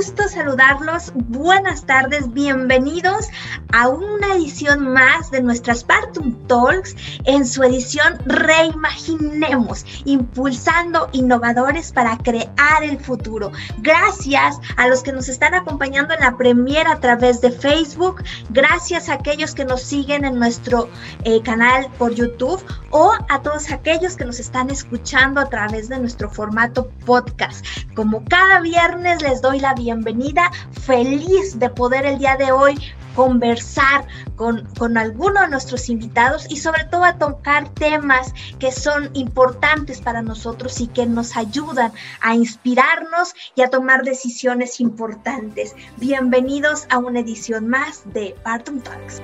gusto saludarlos. Buenas tardes, bienvenidos a una edición más de nuestras Spartum Talks en su edición Reimaginemos, impulsando innovadores para crear el futuro. Gracias a los que nos están acompañando en la premiera a través de Facebook, gracias a aquellos que nos siguen en nuestro eh, canal por YouTube o a todos aquellos que nos están escuchando a través de nuestro formato podcast. Como cada viernes les doy la bienvenida, feliz de poder el día de hoy conversar con, con alguno de nuestros invitados y sobre todo a tocar temas que son importantes para nosotros y que nos ayudan a inspirarnos y a tomar decisiones importantes. Bienvenidos a una edición más de Barton Talks.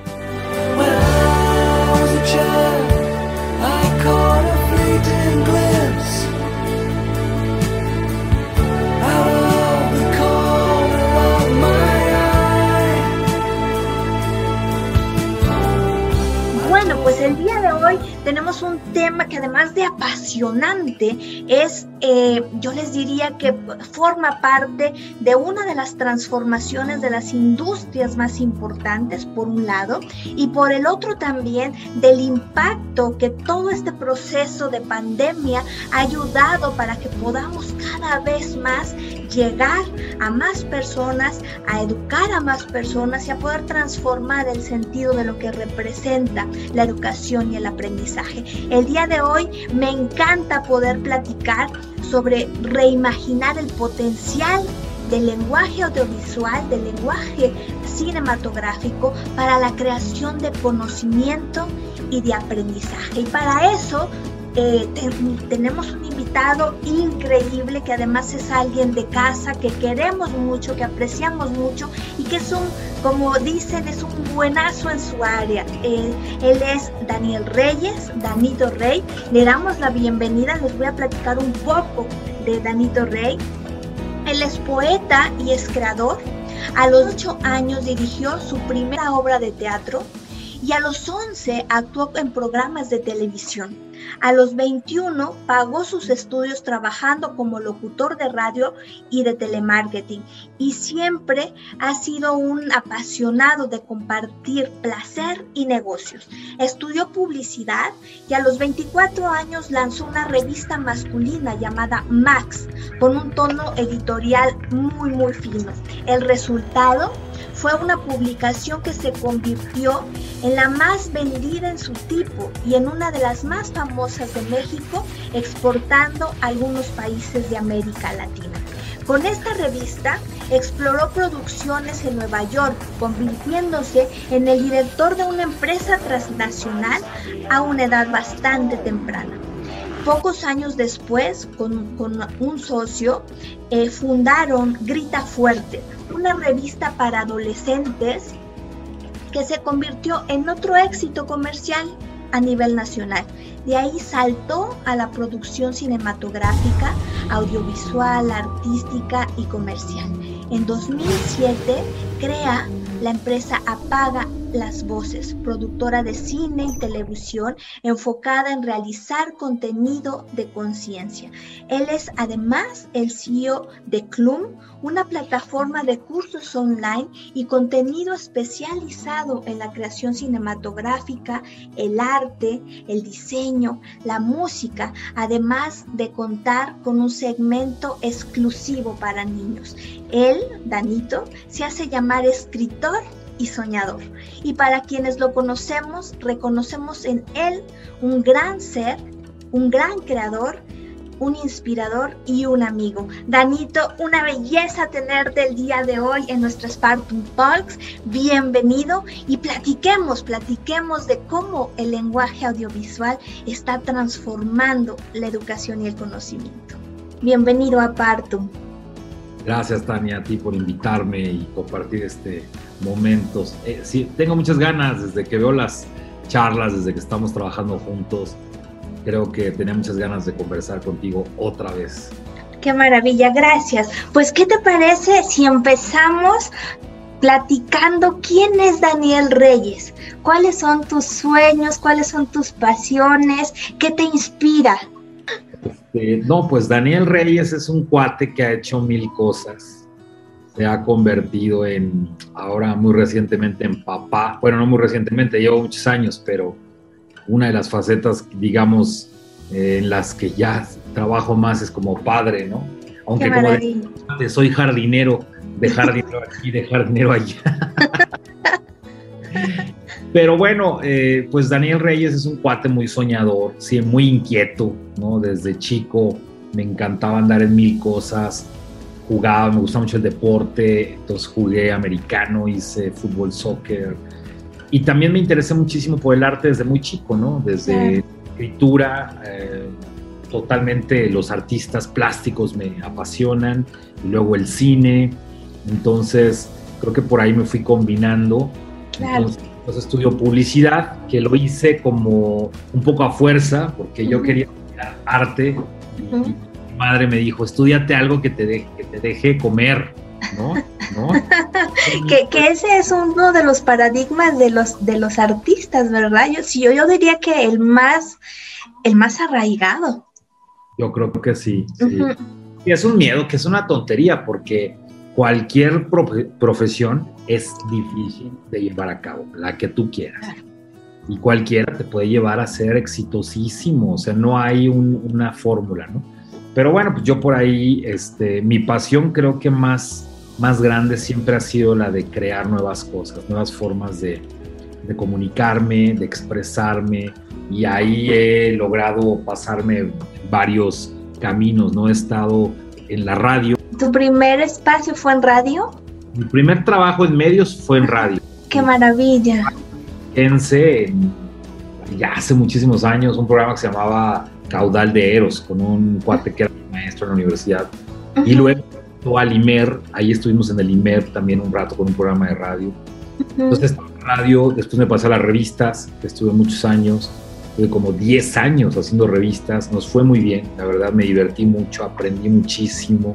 Pues el día de hoy tenemos un tema que además de apasionante es, eh, yo les diría que forma parte de una de las transformaciones de las industrias más importantes, por un lado, y por el otro también del impacto que todo este proceso de pandemia ha ayudado para que podamos cada vez más llegar a más personas, a educar a más personas y a poder transformar el sentido de lo que representa la educación y el aprendizaje. El día de hoy me encanta poder platicar sobre reimaginar el potencial del lenguaje audiovisual, del lenguaje cinematográfico para la creación de conocimiento y de aprendizaje. Y para eso eh, tenemos un invitado increíble que además es alguien de casa que queremos mucho, que apreciamos mucho y que es un, como dicen, es un buenazo en su área. él es Daniel Reyes, Danito Rey. Le damos la bienvenida, les voy a platicar un poco de Danito Rey. Él es poeta y es creador. A los ocho años dirigió su primera obra de teatro y a los 11 actuó en programas de televisión. A los 21 pagó sus estudios trabajando como locutor de radio y de telemarketing y siempre ha sido un apasionado de compartir placer y negocios. Estudió publicidad y a los 24 años lanzó una revista masculina llamada Max con un tono editorial muy muy fino. El resultado fue una publicación que se convirtió en la más vendida en su tipo y en una de las más famosas de México, exportando a algunos países de América Latina. Con esta revista exploró producciones en Nueva York, convirtiéndose en el director de una empresa transnacional a una edad bastante temprana. Pocos años después, con, un socio, eh, fundaron Grita Fuerte, una revista para adolescentes que se convirtió en otro éxito comercial a nivel nacional. De ahí saltó a la producción cinematográfica, audiovisual, artística y comercial. En 2007 crea la empresa Apaga las Voces, productora de cine y televisión enfocada en realizar contenido de conciencia. Él es además el CEO de Clum, una plataforma de cursos online y contenido especializado en la creación cinematográfica, el arte, el diseño, la música, además de contar con un segmento exclusivo para niños. Él, Danito, se hace llamar escritor y soñador. Y para quienes lo conocemos, reconocemos en él un gran ser, un gran creador, un inspirador y un amigo. Danito, una belleza tenerte el día de hoy en nuestro Spartan Talks. Bienvenido y platiquemos, platiquemos de cómo el lenguaje audiovisual está transformando la educación y el conocimiento. Bienvenido a Partum. Gracias, Tania, a ti por invitarme y compartir este momento. Eh, sí, tengo muchas ganas desde que veo las charlas, desde que estamos trabajando juntos. Creo que tenía muchas ganas de conversar contigo otra vez. Qué maravilla, gracias. Pues, ¿qué te parece si empezamos platicando quién es Daniel Reyes? ¿Cuáles son tus sueños? ¿Cuáles son tus pasiones? ¿Qué te inspira? Este, no, pues Daniel Reyes es un cuate que ha hecho mil cosas. Se ha convertido en, ahora muy recientemente, en papá. Bueno, no muy recientemente, llevo muchos años, pero una de las facetas, digamos, eh, en las que ya trabajo más es como padre, ¿no? Aunque como de, soy jardinero, dejar dinero aquí, dejar dinero allá. Pero bueno, eh, pues Daniel Reyes es un cuate muy soñador, sí, muy inquieto, ¿no? Desde chico me encantaba andar en mil cosas, jugaba, me gustaba mucho el deporte, entonces jugué americano, hice fútbol, soccer, y también me interesé muchísimo por el arte desde muy chico, ¿no? Desde escritura, eh, totalmente los artistas plásticos me apasionan, y luego el cine, entonces creo que por ahí me fui combinando. Entonces, pues, estudio publicidad, que lo hice como un poco a fuerza, porque yo quería arte. y mi madre me dijo, estudiate algo que te, deje, que te deje comer, ¿no? que, que, ese es uno de los paradigmas de los, de los artistas, ¿verdad? Yo, yo, yo diría que el más, el más arraigado. Yo creo que sí. sí. Y es un miedo, que es una tontería, porque cualquier profesión es difícil de llevar a cabo, la que tú quieras. Y cualquiera te puede llevar a ser exitosísimo, o sea, no hay una fórmula, ¿no? Pero bueno, pues yo por ahí, este, mi pasión creo que más, más grande siempre ha sido la de crear nuevas cosas, nuevas formas de, de comunicarme, de expresarme, y ahí he logrado pasarme varios caminos, ¿no? He estado en la radio. ¿Tu primer espacio fue en radio? Mi primer trabajo en medios fue en radio. ¡Qué maravilla! En, ya hace muchísimos años, un programa que se llamaba Caudal de Eros, con un cuate que era maestro en la universidad. Y luego al IMER, ahí estuvimos en el IMER también un rato con un programa de radio. Entonces, radio, después me pasé a las revistas, que estuve muchos años, tuve como 10 años haciendo revistas, nos fue muy bien, la verdad me divertí mucho, aprendí muchísimo.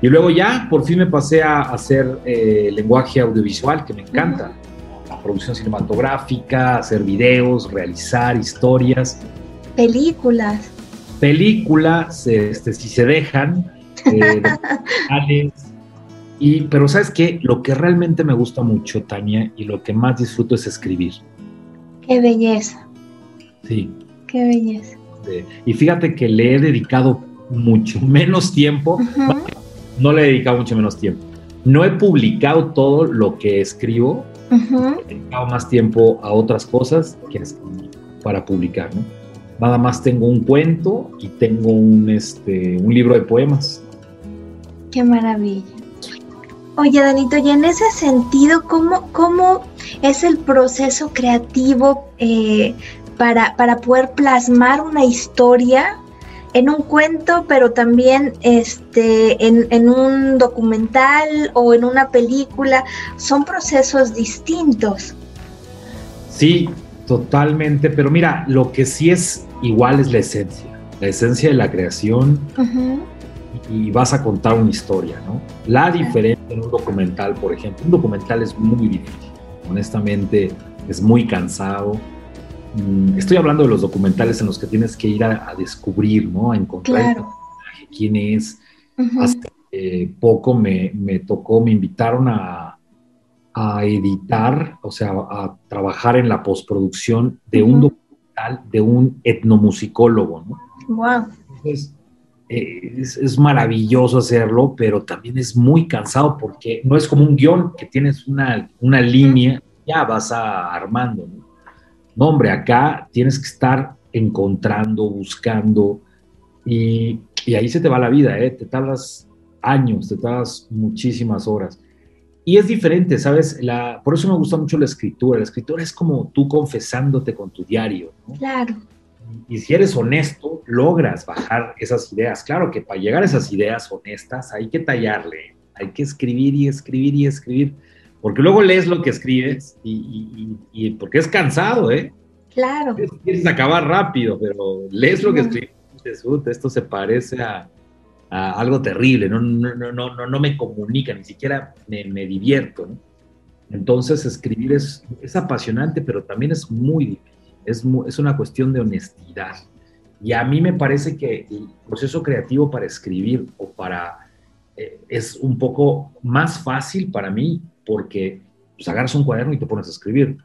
Y luego ya, por fin me pasé a hacer eh, lenguaje audiovisual, que me encanta, la producción cinematográfica, hacer videos, realizar historias. Películas. Películas, este, si se dejan, eh, y, pero sabes qué, lo que realmente me gusta mucho, Tania, y lo que más disfruto es escribir. Qué belleza. Sí. Qué belleza. Y fíjate que le he dedicado mucho menos tiempo, no le he dedicado mucho menos tiempo. No he publicado todo lo que escribo, he dedicado más tiempo a otras cosas que para publicar, ¿no? Nada más tengo un cuento y tengo un, este, un libro de poemas. Qué maravilla. Oye, Danito, y en ese sentido, ¿cómo, cómo es el proceso creativo eh, para, para poder plasmar una historia en un cuento, pero también este, en, un documental o en una película, son procesos distintos. Sí, totalmente, pero mira, lo que sí es igual es la esencia, la esencia de la creación y vas a contar una historia, ¿no? La diferencia en un documental, por ejemplo, un documental es muy difícil, honestamente es muy cansado, Mm, estoy hablando de los documentales en los que tienes que ir a, descubrir, ¿no? A encontrar quién es. Hace poco me, tocó, me invitaron a, editar, o sea, a trabajar en la postproducción de un documental de un etnomusicólogo, ¿no? Wow. Entonces, eh, es, maravilloso hacerlo, pero también es muy cansado porque no es como un guion que tienes una, una línea, ya vas a, armando, ¿no? No, hombre, acá tienes que estar encontrando, buscando y, ahí se te va la vida, ¿eh? Te tardas años, te tardas muchísimas horas. Y es diferente, ¿sabes? La, por eso me gusta mucho la escritura. La escritura es como tú confesándote con tu diario. ¿no? Claro. Y si eres honesto, logras bajar esas ideas. Claro que para llegar a esas ideas honestas hay que tallarle, hay que escribir y escribir y escribir. Porque luego lees lo que escribes y, porque es cansado, ¿eh? Claro. Quieres acabar rápido, pero lees lo que escribes y esto se parece a, algo terrible, no, no, no, no, no me comunica, ni siquiera me, divierto, ¿no? Entonces escribir es, es, apasionante, pero también es muy es, es una cuestión de honestidad. Y a mí me parece que el proceso creativo para escribir o para eh, es un poco más fácil para mí porque pues, agarras un cuaderno y te pones a escribir.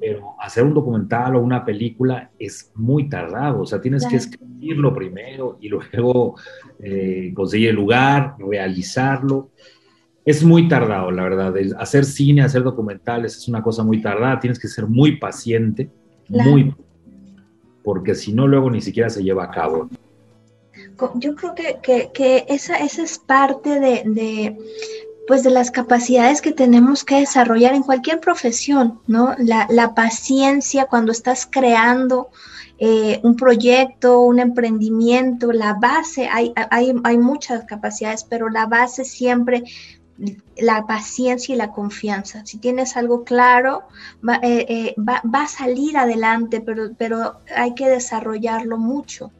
Pero hacer un documental o una película es muy tardado, o sea, tienes que escribirlo primero y luego eh, conseguir el lugar, realizarlo. Es muy tardado, la verdad. Hacer cine, hacer documentales es una cosa muy tardada, tienes que ser muy paciente, muy porque si no, luego ni siquiera se lleva a cabo. Yo creo que, esa, esa, es parte de, pues de las capacidades que tenemos que desarrollar en cualquier profesión, ¿no? La, paciencia cuando estás creando eh, un proyecto, un emprendimiento, la base, hay, hay, hay muchas capacidades, pero la base siempre la paciencia y la confianza. Si tienes algo claro, va, eh, eh, a salir adelante, pero, pero hay que desarrollarlo mucho.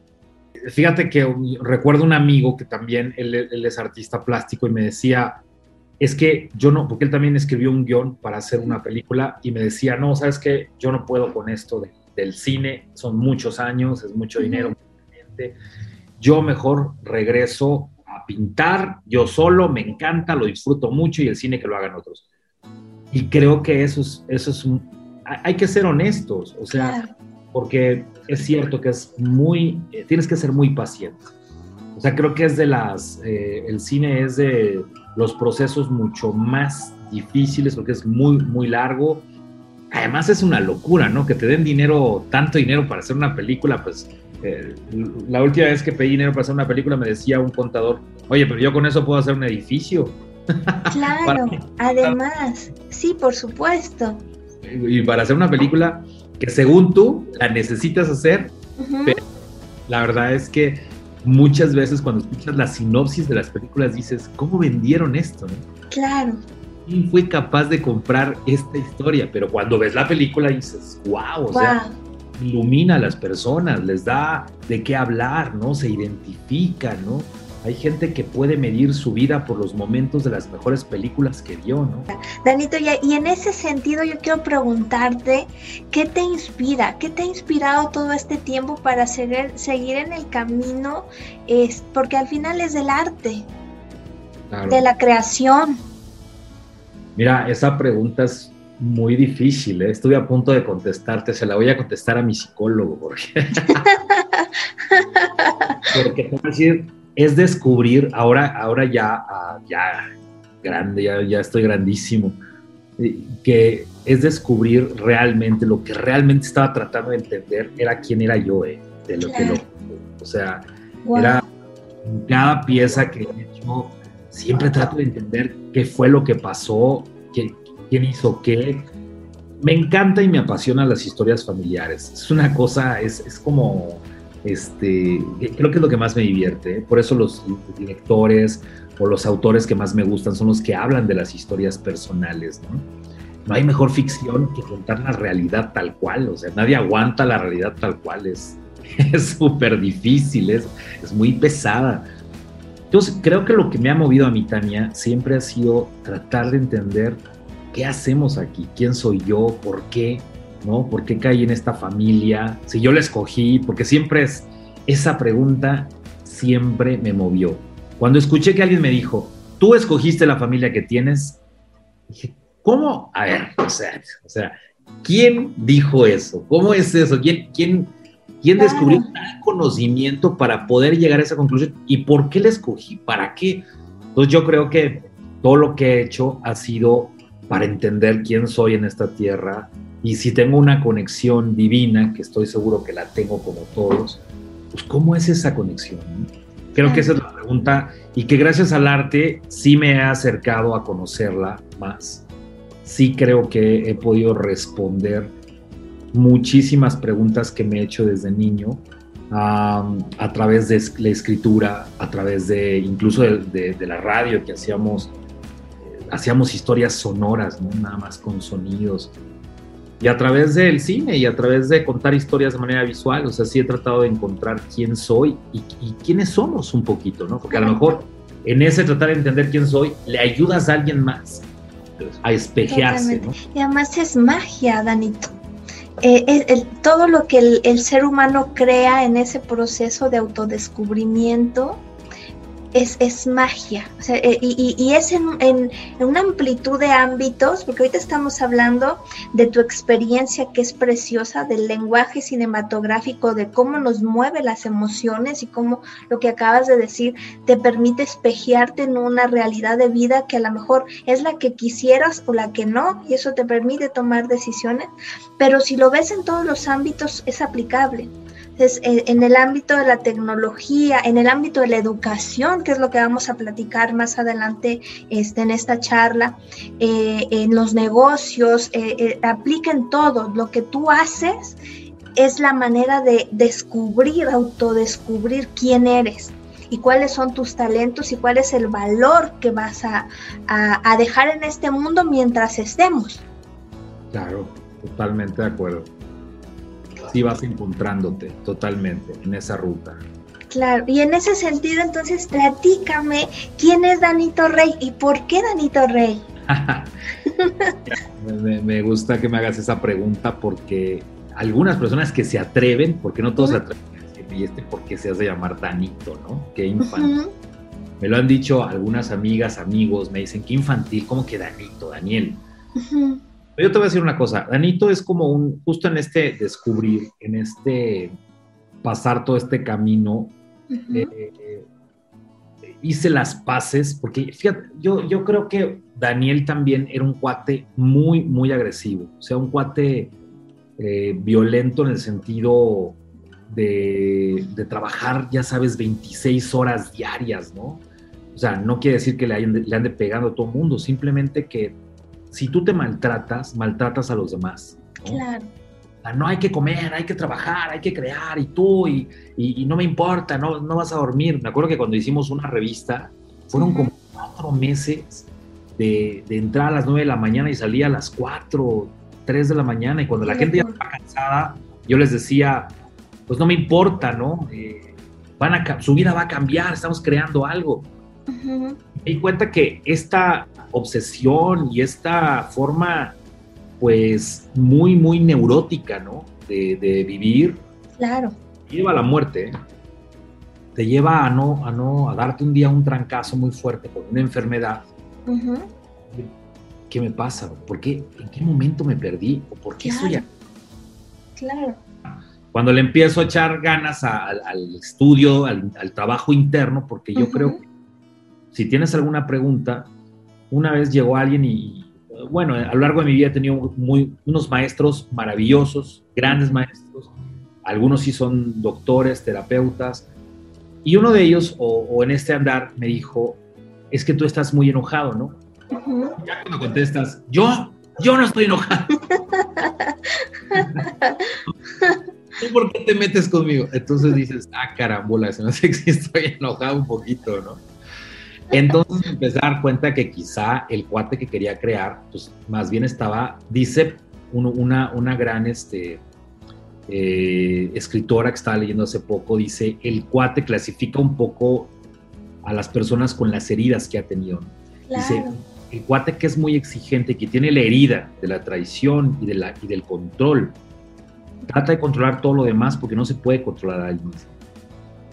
Fíjate que recuerdo un amigo que también, él, es artista plástico y me decía, es que yo no, porque él también escribió un guion para hacer una película y me decía, no, sabes que yo no puedo con esto del cine, son muchos años, es mucho dinero, yo mejor regreso pintar yo solo, me encanta, lo disfruto mucho y el cine que lo hagan otros. Y creo que eso es, eso es un, hay que ser honestos, o sea, porque es cierto que es muy, eh, tienes que ser muy paciente. O sea, creo que es de las, eh, el cine es de los procesos mucho más difíciles porque es muy, muy largo. Además es una locura, ¿no? Que te den dinero, tanto dinero para hacer una película, pues eh, la última vez que pedí dinero para hacer una película me decía un contador, oye, pero yo con eso puedo hacer un edificio. Claro, además, sí, por supuesto. Y para hacer una película que según tú la necesitas hacer, pero la verdad es que muchas veces cuando escuchas la sinopsis de las películas dices, ¿cómo vendieron esto? Claro. ¿Quién fue capaz de comprar esta historia? Pero cuando ves la película dices, wow, o sea, ilumina a las personas, les da de qué hablar, ¿no? Se identifica, ¿no? Hay gente que puede medir su vida por los momentos de las mejores películas que vio, ¿no? Danito, y en ese sentido yo quiero preguntarte, ¿qué te inspira? ¿Qué te ha inspirado todo este tiempo para seguir, seguir en el camino? Es, porque al final es del arte, de la creación. Mira, esa pregunta es muy difícil, ¿eh? estuve a punto de contestarte, se la voy a contestar a mi psicólogo, porque, porque decir, es descubrir, ahora, ahora ya, ah, ya grande, ya, ya estoy grandísimo, que es descubrir realmente lo que realmente estaba tratando de entender era quién era yo, eh, de lo que lo, o sea, era cada pieza que he hecho, siempre trato de entender qué fue lo que pasó, qué, quién hizo qué. Me encanta y me apasiona las historias familiares. Es una cosa, es, es como, este, creo que es lo que más me divierte. Por eso los directores o los autores que más me gustan son los que hablan de las historias personales, ¿no? No hay mejor ficción que contar la realidad tal cual, o sea, nadie aguanta la realidad tal cual, es súper difícil, es, es muy pesada. Entonces, creo que lo que me ha movido a mi Tania siempre ha sido tratar de entender ¿qué hacemos aquí? ¿Quién soy yo? ¿Por qué? ¿No? ¿Por qué caí en esta familia? Si yo la escogí, porque siempre es, esa pregunta siempre me movió. Cuando escuché que alguien me dijo, tú escogiste la familia que tienes, dije, ¿cómo? A ver, o sea, o sea ¿quién dijo eso? ¿Cómo es eso? ¿Quién, quién, quién descubrió tal conocimiento para poder llegar a esa conclusión? ¿Y por qué la escogí? ¿Para qué? Entonces yo creo que todo lo que he hecho ha sido para entender quién soy en esta tierra y si tengo una conexión divina, que estoy seguro que la tengo como todos, pues ¿cómo es esa conexión? Creo que esa es la pregunta y que gracias al arte sí me he acercado a conocerla más. Sí creo que he podido responder muchísimas preguntas que me he hecho desde niño a través de la escritura, a través de incluso de la radio que hacíamos hacíamos historias sonoras, ¿no? nada más con sonidos. Y a través del cine y a través de contar historias de manera visual, o sea, sí he tratado de encontrar quién soy y, quiénes somos un poquito, ¿no? Porque a lo mejor en ese tratar de entender quién soy, le ayudas a alguien más a espejearse, ¿no? Y además es magia, Danito. Eh, todo lo que el, el, ser humano crea en ese proceso de autodescubrimiento es, es magia. Eh, y, es en, en, una amplitud de ámbitos, porque ahorita estamos hablando de tu experiencia que es preciosa, del lenguaje cinematográfico, de cómo nos mueve las emociones y cómo lo que acabas de decir te permite espejearte en una realidad de vida que a lo mejor es la que quisieras o la que no, y eso te permite tomar decisiones. Pero si lo ves en todos los ámbitos, es aplicable. Entonces, en el ámbito de la tecnología, en el ámbito de la educación, que es lo que vamos a platicar más adelante este, en esta charla, eh, en los negocios, eh, eh, aplica en todo. Lo que tú haces es la manera de descubrir, autodescubrir quién eres y cuáles son tus talentos y cuál es el valor que vas a dejar en este mundo mientras estemos. Claro, totalmente de acuerdo vas encontrándote totalmente en esa ruta. Claro, y en ese sentido, entonces, platícame quién es Danito Rey y por qué Danito Rey. me, gusta que me hagas esa pregunta porque algunas personas que se atreven, porque no todos se atreven a y este por qué se hace llamar Danito, ¿no? Qué infantil. Me lo han dicho algunas amigas, amigos, me dicen, qué infantil, ¿cómo que Danito, Daniel? Yo te voy a decir una cosa, Danito es como un, justo en este descubrir, en este pasar todo este camino, eh, hice las paces, porque fíjate, yo, yo creo que Daniel también era un cuate muy, muy agresivo, o sea, un cuate eh, violento en el sentido de, de, trabajar, ya sabes, 26 horas diarias, ¿no? O sea, no quiere decir que le, le ande pegando a todo el mundo, simplemente que si tú te maltratas, maltratas a los demás. ¿no? Claro. no hay que comer, hay que trabajar, hay que crear, y tú, y, y, no me importa, no, no vas a dormir. Me acuerdo que cuando hicimos una revista, fueron como cuatro meses de, de, entrar a las nueve de la mañana y salía a las cuatro, tres de la mañana, y cuando la gente ya estaba cansada, yo les decía, pues no me importa, ¿no? Eh, van a, su vida va a cambiar, estamos creando algo. Me di cuenta que esta obsesión y esta forma, pues, muy, muy neurótica, ¿no? De, vivir. Claro. Te lleva a la muerte. Te lleva a no, a no, a darte un día un trancazo muy fuerte por una enfermedad. ¿Qué me pasa? ¿Por qué? ¿En qué momento me perdí? ¿O por qué soy aquí? Claro. Cuando le empiezo a echar ganas al estudio, al, trabajo interno, porque yo creo que si tienes alguna pregunta, una vez llegó alguien y, bueno, a lo largo de mi vida he tenido muy, unos maestros maravillosos, grandes maestros, algunos sí son doctores, terapeutas, y uno de ellos, o, en este andar, me dijo, es que tú estás muy enojado, ¿no? Ya cuando contestas, yo, yo no estoy enojado. ¿Tú por qué te metes conmigo? Entonces dices, ah, carambola, se me hace que estoy enojado un poquito, ¿no? Entonces empecé a dar cuenta que quizá el cuate que quería crear, pues más bien estaba, dice una, una gran este, eh, escritora que estaba leyendo hace poco, dice, el cuate clasifica un poco a las personas con las heridas que ha tenido. Dice, el cuate que es muy exigente, que tiene la herida de la traición y, de la, y del control, trata de controlar todo lo demás porque no se puede controlar a alguien.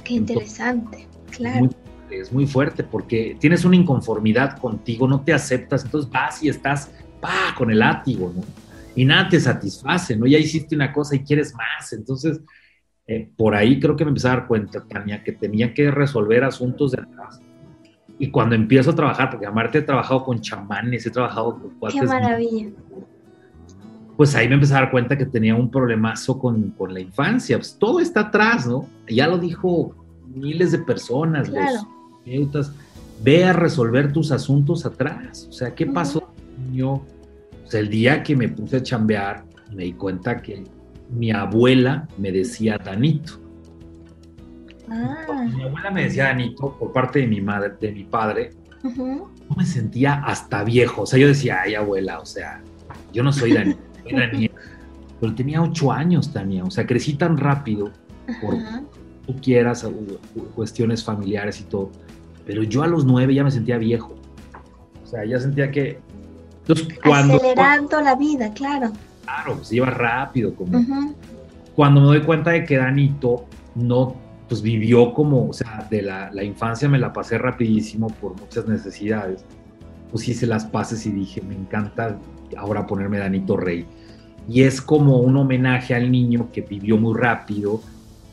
Qué interesante, claro es muy fuerte porque tienes una inconformidad contigo, no te aceptas, entonces vas y estás pa, con el látigo, ¿no? Y nada te satisface, ¿no? Ya hiciste una cosa y quieres más, entonces eh, por ahí creo que me empecé a dar cuenta, Tania, que tenía que resolver asuntos de atrás. Y cuando empiezo a trabajar, porque aparte he trabajado con chamanes, he trabajado con cuates. Qué maravilla. Pues ahí me empecé a dar cuenta que tenía un problemazo con, con la infancia. Pues todo está atrás, ¿no? Ya lo dijo miles de personas, claro ve a resolver tus asuntos atrás. O sea, ¿qué pasó, niño? el día que me puse a chambear, me di cuenta que mi abuela me decía Danito. Ah. Mi abuela me decía Danito por parte de mi madre, de mi padre. Yo me sentía hasta viejo. O sea, yo decía, ay, abuela, o sea, yo no soy Danito, soy Daniel. Pero tenía ocho años también. O sea, crecí tan rápido por tú quieras, cuestiones familiares y todo. Pero yo a los nueve ya me sentía viejo. O sea, ya sentía que... Entonces, cuando, Acelerando la vida, claro. Claro, se iba rápido. Como, Cuando me doy cuenta de que Danito no pues vivió como, o sea, de la, la infancia me la pasé rapidísimo por muchas necesidades, pues hice las paces y dije, me encanta ahora ponerme Danito Rey. Y es como un homenaje al niño que vivió muy rápido,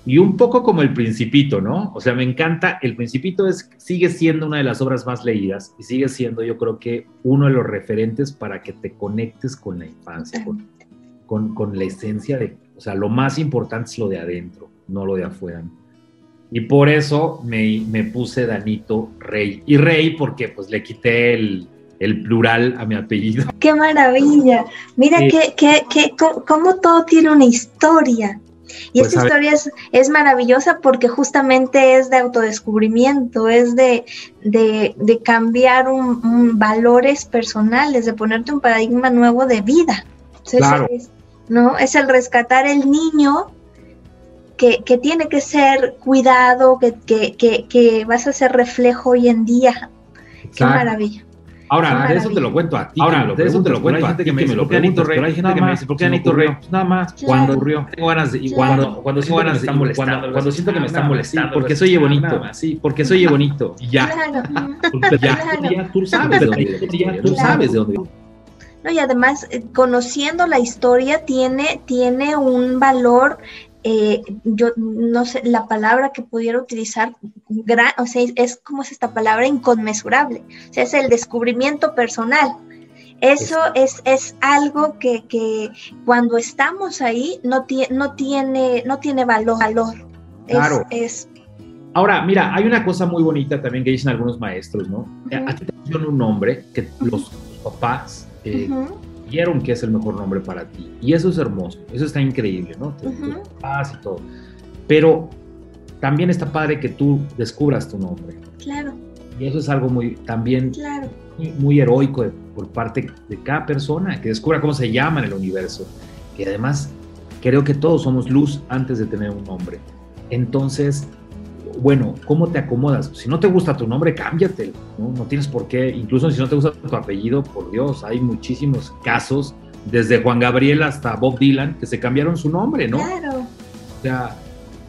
y un poco como El Principito, ¿no? O sea, me encanta, El Principito es, sigue siendo una de las obras más leídas y sigue siendo, yo creo que, uno de los referentes para que te conectes con la infancia, con, con, la esencia de, o sea, lo más importante es lo de adentro, no lo de afuera. Y por eso me, me puse Danito Rey. Y Rey porque pues le quité el, el plural a mi apellido. ¡Qué maravilla! Mira que, que, que, cómo todo tiene una historia. Y pues esta historia es, maravillosa porque justamente es de autodescubrimiento, es de, de, cambiar un, valores personales, de ponerte un paradigma nuevo de vida. es, ¿no? es el rescatar el niño que, tiene que ser cuidado, que, que, que, vas a ser reflejo hoy en día. Qué maravilla. Ahora, de eso te lo cuento a ti. Ahora, de eso te lo cuento a ti que me, lo pregunta, pero hay gente que me dice, ¿por qué Anito Rey? Nada más, cuando ocurrió. Tengo ganas de, y cuando, cuando siento que me están molestando, cuando siento que me están molestando, porque soy bonito, sí, porque soy bonito, y ya. Ya, tú sabes de dónde, ya tú sabes de dónde. No, y además, eh, conociendo la historia, tiene, tiene un valor eh, yo no sé, la palabra que pudiera utilizar, gran, o sea, es como es esta palabra inconmensurable, o sea, es el descubrimiento personal. Eso es, es algo que, que, cuando estamos ahí no, no, tiene, no tiene valor. valor. Claro. Es, Ahora, mira, hay una cosa muy bonita también que dicen algunos maestros, ¿no? Aquí te un nombre que los, papás eh, vieron que es el mejor nombre para ti. Y eso es hermoso, eso está increíble, ¿no? Paz y todo. Pero también está padre que tú descubras tu nombre. Claro. Y eso es algo muy, también muy, heroico por parte de cada persona, que descubra cómo se llama en el universo. Y además, creo que todos somos luz antes de tener un nombre. Entonces, bueno, ¿cómo te acomodas? Si no te gusta tu nombre, cámbiate, ¿no? No tienes por qué, incluso si no te gusta tu apellido, por Dios, hay muchísimos casos, desde Juan Gabriel hasta Bob Dylan, que se cambiaron su nombre, ¿no? Claro. O sea,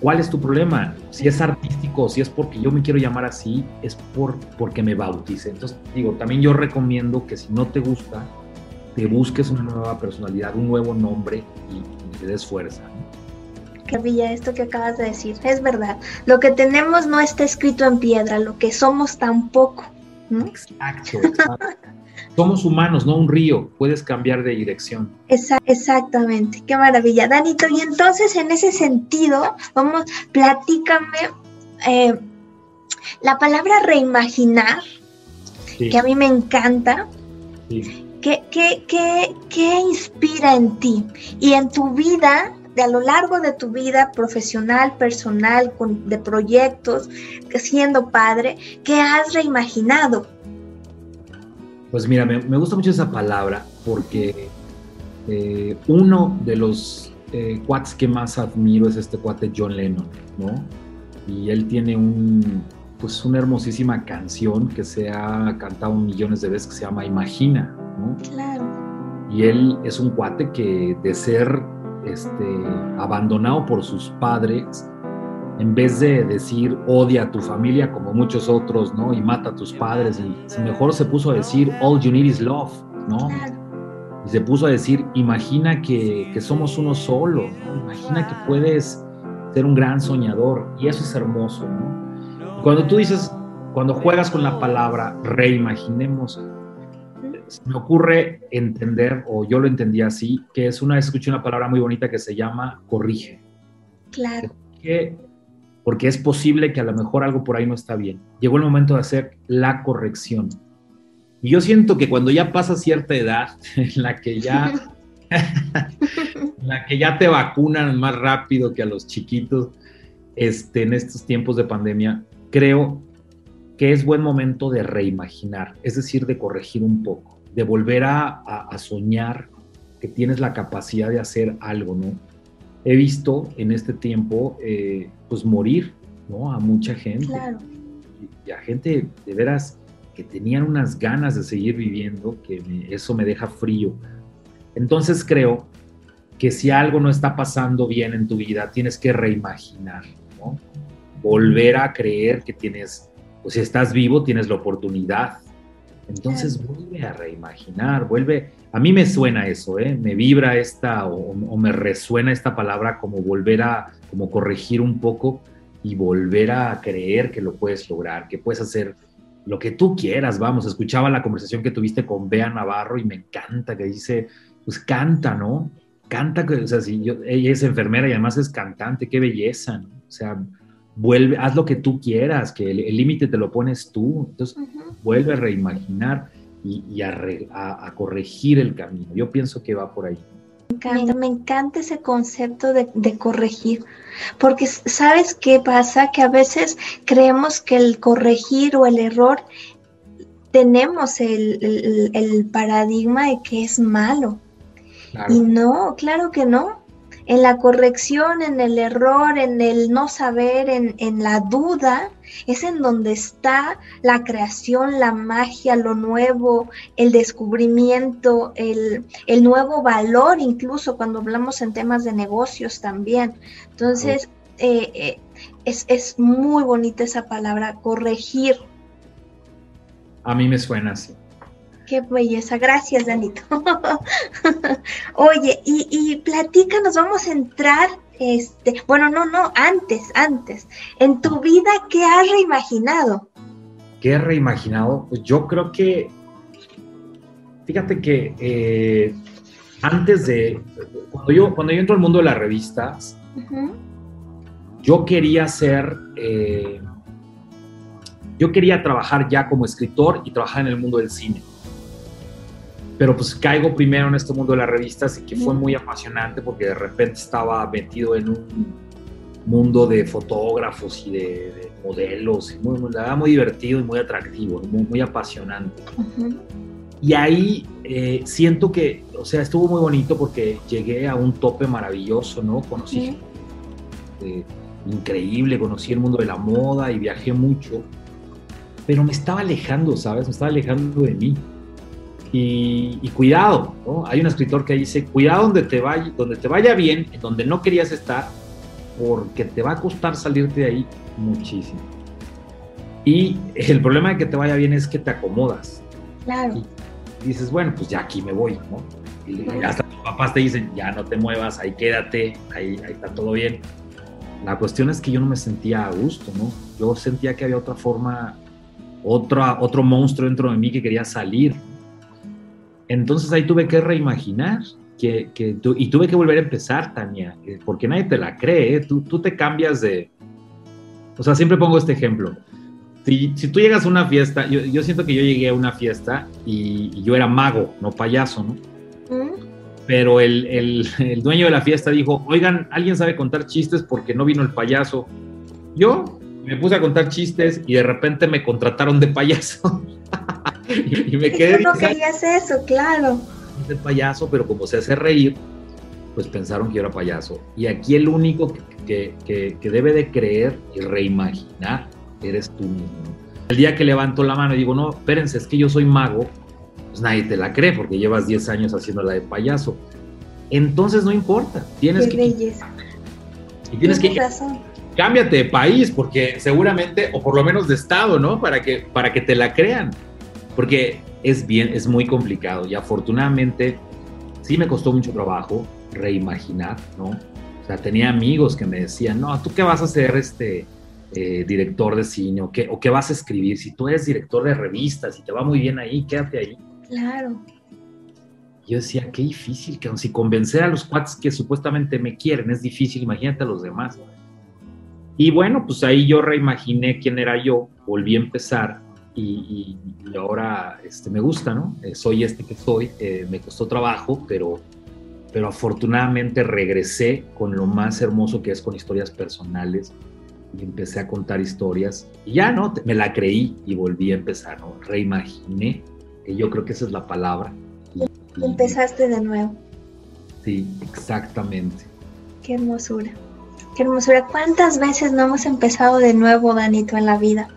¿cuál es tu problema? Si es artístico, si es porque yo me quiero llamar así, es por, porque me bautice. Entonces, digo, también yo recomiendo que si no te gusta, te busques una nueva personalidad, un nuevo nombre y, y te des fuerza. ¿No? Villa, esto que acabas de decir. Es verdad. Lo que tenemos no está escrito en piedra, lo que somos tampoco. Exacto, somos humanos, no un río. Puedes cambiar de dirección. exactamente. Qué maravilla. Danito, y entonces en ese sentido, vamos, platícame eh, la palabra reimaginar, que a mí me encanta. ¿Qué, qué, qué, ¿Qué inspira en ti? Y en tu vida, de a lo largo de tu vida profesional, personal, con, de proyectos, siendo padre, ¿qué has reimaginado? Pues mira, me, gusta mucho esa palabra porque eh, uno de los eh, cuates que más admiro es este cuate John Lennon, ¿no? Y él tiene un, pues una hermosísima canción que se ha cantado millones de veces que se llama Imagina, ¿no? Claro. Y él es un cuate que de ser este, abandonado por sus padres, en vez de decir odia a tu familia como muchos otros, ¿no? Y mata a tus padres, y mejor se puso a decir all you need is love, ¿no? Y se puso a decir, imagina que, que somos uno solo, ¿no? Imagina que puedes ser un gran soñador, y eso es hermoso, ¿no? Cuando tú dices, cuando juegas con la palabra reimaginemos, se me ocurre entender, o yo lo entendí así, que es una vez escuché una palabra muy bonita que se llama corrige. Claro. porque es posible que a lo mejor algo por ahí no está bien. Llegó el momento de hacer la corrección. Y yo siento que cuando ya pasa cierta edad, en la que ya, en la que ya te vacunan más rápido que a los chiquitos, este, en estos tiempos de pandemia, creo que es buen momento de reimaginar, es decir, de corregir un poco de volver a, soñar que tienes la capacidad de hacer algo, ¿no? He visto en este tiempo, eh, pues morir, ¿no? A mucha gente. Claro. Y, a gente de veras que tenían unas ganas de seguir viviendo, que eso me deja frío. Entonces creo que si algo no está pasando bien en tu vida, tienes que reimaginar, ¿no? volver a creer que tienes, pues si estás vivo, tienes la oportunidad. Entonces vuelve a reimaginar, vuelve, a mí me suena eso, ¿eh? me vibra esta o, me resuena esta palabra como volver a, como corregir un poco y volver a creer que lo puedes lograr, que puedes hacer lo que tú quieras, vamos, escuchaba la conversación que tuviste con Bea Navarro y me encanta que dice, pues canta, ¿no? Canta, o sea, si yo, ella es enfermera y además es cantante, qué belleza, ¿no? O sea, vuelve, haz lo que tú quieras, que el límite te lo pones tú, entonces vuelve a reimaginar y, a, a, corregir el camino. Yo pienso que va por ahí. Me encanta, me encanta ese concepto de, de, corregir, porque sabes qué pasa, que a veces creemos que el corregir o el error tenemos el, el, el paradigma de que es malo. Claro. Y no, claro que no en la corrección, en el error, en el no saber, en, en, la duda, es en donde está la creación, la magia, lo nuevo, el descubrimiento, el, el nuevo valor, incluso cuando hablamos en temas de negocios también. Entonces, eh, eh, es, es muy bonita esa palabra, corregir. A mí me suena así. Qué belleza, gracias Danito. Oye, y, y platícanos, vamos a entrar, este, bueno, no, no, antes, antes, en tu vida, ¿qué has reimaginado? ¿Qué he reimaginado? Pues yo creo que, fíjate que eh, antes de, cuando yo, cuando yo entro al mundo de las revistas, uh -huh. yo quería ser... Eh, yo quería trabajar ya como escritor y trabajar en el mundo del cine pero pues caigo primero en este mundo de las revistas y que fue muy apasionante porque de repente estaba metido en un mundo de fotógrafos y de, de modelos, y muy, muy, muy divertido y muy atractivo, muy, muy apasionante. Uh -huh. Y ahí eh, siento que, o sea, estuvo muy bonito porque llegué a un tope maravilloso, ¿no? Conocí uh -huh. eh, increíble, conocí el mundo de la moda y viajé mucho, pero me estaba alejando, ¿sabes? Me estaba alejando de mí. Y, y, cuidado, ¿no? Hay un escritor que dice, cuidado donde te, vaya, donde te vaya bien, en donde no querías estar, porque te va a costar salirte de ahí muchísimo. Y el problema de que te vaya bien es que te acomodas. Claro. Y dices, bueno, pues ya aquí me voy, ¿no? Y hasta tus papás te dicen, ya no te muevas, ahí quédate, ahí, ahí está todo bien. La cuestión es que yo no me sentía a gusto, ¿no? Yo sentía que había otra forma, otra, otro monstruo dentro de mí que quería salir. Entonces ahí tuve que reimaginar que, que tu, y tuve que volver a empezar, Tania, porque nadie te la cree, ¿eh? tú, tú, te cambias de... O sea, siempre pongo este ejemplo. Si, si tú llegas a una fiesta, yo, yo, siento que yo llegué a una fiesta y, y yo era mago, no payaso, ¿no? ¿Mm? Pero el, el, el dueño de la fiesta dijo, oigan, ¿alguien sabe contar chistes porque no vino el payaso? Yo me puse a contar chistes y de repente me contrataron de payaso. y, me quedé. Tú no querías eso, claro. De payaso, pero como se hace reír, pues pensaron que yo era payaso. Y aquí el único que, que, que, que debe de creer y reimaginar eres tú mismo. El día que levanto la mano y digo, no, espérense, es que yo soy mago, pues nadie te la cree porque llevas 10 años haciéndola de payaso. Entonces no importa, tienes Qué que. Belleza. Y tienes, tienes que. Razón. Cámbiate de país, porque seguramente, o por lo menos de estado, ¿no? Para que, para que te la crean porque es bien, es muy complicado y afortunadamente sí me costó mucho trabajo reimaginar, ¿no? O sea, tenía amigos que me decían, no, ¿tú qué vas a hacer este eh, director de cine o qué, o qué vas a escribir? Si tú eres director de revistas y te va muy bien ahí, quédate ahí. Claro. Yo decía, qué difícil, que si convencer a los cuates que supuestamente me quieren es difícil, imagínate a los demás. Y bueno, pues ahí yo reimaginé quién era yo, volví a empezar y, y, ahora este, me gusta, ¿no? Eh, soy este que soy, eh, me costó trabajo, pero, pero afortunadamente regresé con lo más hermoso que es con historias personales y empecé a contar historias y ya, ¿no? Me la creí y volví a empezar, ¿no? Reimaginé, que yo creo que esa es la palabra. Y, Empezaste de nuevo. Sí, exactamente. Qué hermosura. Qué hermosura. ¿Cuántas veces no hemos empezado de nuevo, Danito, en la vida?